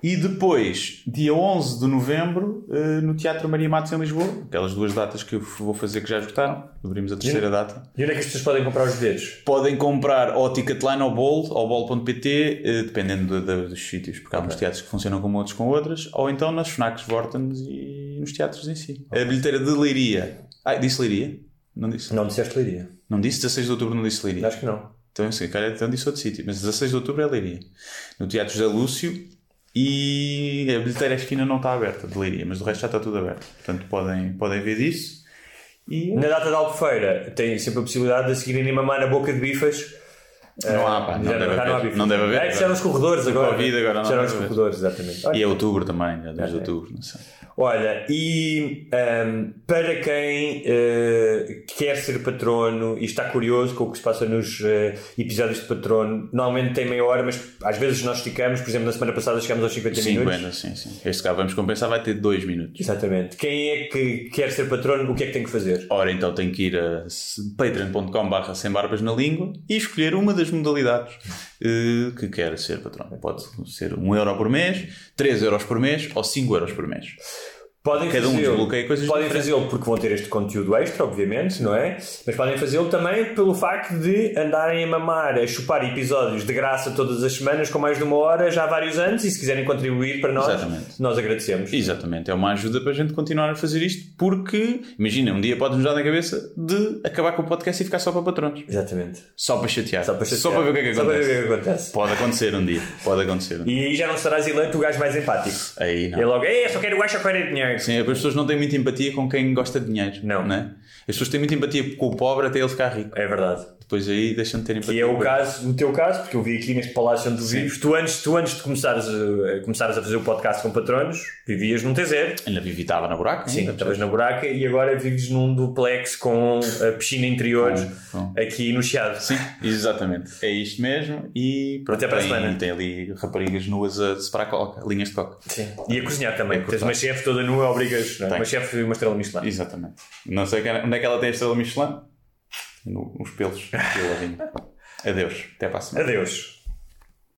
E depois, dia 11 de novembro, uh, no Teatro Maria Matos em Lisboa, aquelas duas datas que eu vou fazer que já esgotaram, abrimos a terceira e, data. E onde é que as pessoas podem comprar os bilhetes? Podem comprar ao Ticketline ou Bol, ou bol.pt, uh, dependendo de, de, dos sítios, porque okay. há uns teatros que funcionam como outros com outras, ou então nas FNACs, Vortens e nos teatros em si. Okay. A bilheteira de Leiria. Ah, disse Leiria? Não disse? Não disseste Leiria. Não disse? 16 de outubro não disse Leiria? Acho que não. Então, sim, cara, então disse outro sítio, mas 16 de outubro é Leiria. No Teatro José Lúcio e a bilheteira esquina não está aberta de Leiria, mas do resto já está tudo aberto. Portanto, podem, podem ver disso. E... Na data da Albufeira, tem sempre a possibilidade de seguirem mamar na boca de bifas. Não há, pá, não, deve, haver, não, deve haver. É, fecharam os corredores agora. Covid agora não. os corredores, exatamente. E é outubro também, é 2 de outubro, não sei. Olha, e um, para quem uh, quer ser patrono e está curioso com o que se passa nos uh, episódios de patrono, normalmente tem meia hora, mas às vezes nós esticamos, por exemplo, na semana passada chegamos aos 50, 50 minutos. sim, sim. Este cá vamos compensar, vai ter 2 minutos. Exatamente. Quem é que quer ser patrono, o que é que tem que fazer? Ora, então tem que ir a patreon.com/barra sem barbas na língua e escolher uma das modalidades uh, que quer ser patrono. Pode ser 1 um euro por mês, 3 euros por mês ou 5 euros por mês. Podem Cada um desbloqueia coisas Podem fazê-lo porque vão ter este conteúdo extra, obviamente, não é? Mas podem fazê-lo também pelo facto de andarem a mamar, a chupar episódios de graça todas as semanas com mais de uma hora já há vários anos e se quiserem contribuir para nós, Exatamente. nós agradecemos. Exatamente, é uma ajuda para a gente continuar a fazer isto, porque, imagina, um dia pode-nos dar na cabeça de acabar com o podcast e ficar só para patronos. Exatamente. Só para chatear. Só para chatear. Só para ver o que é que Só para acontece. ver o que acontece. Pode acontecer um dia. Pode acontecer um dia. E aí já não serás eleito o gajo mais empático. Aí não. E logo, ei, eu só quero o gajo, só quero dinheiro. Sim, as pessoas não têm muita empatia com quem gosta de dinheiro. Não. Né? As pessoas têm muita empatia com o pobre até ele ficar rico. É verdade. Depois aí deixam de ter empatia. Que é o caso, o teu caso, porque eu vi aqui neste palácio onde vives. Tu antes, tu antes de começares a, começares a fazer o podcast com patronos, vivias num T0. Ainda vivi estava na buraca. Sim, ainda, estavas na buraca e agora vives num duplex com a piscina interior Com- aqui no Chiado. Sim, exatamente. É isto mesmo. E pronto, Até para a tem, semana. tem ali raparigas nuas a separar coca, linhas de coca. Sim. E a cozinhar também. É Tens uma chefe toda nua, obrigas. não é? Uma chefe e uma estrela Michelin. Exatamente. Não sei onde é que ela tem a estrela Michelin. No- nos pelos. Adeus. Até para a semana. Adeus.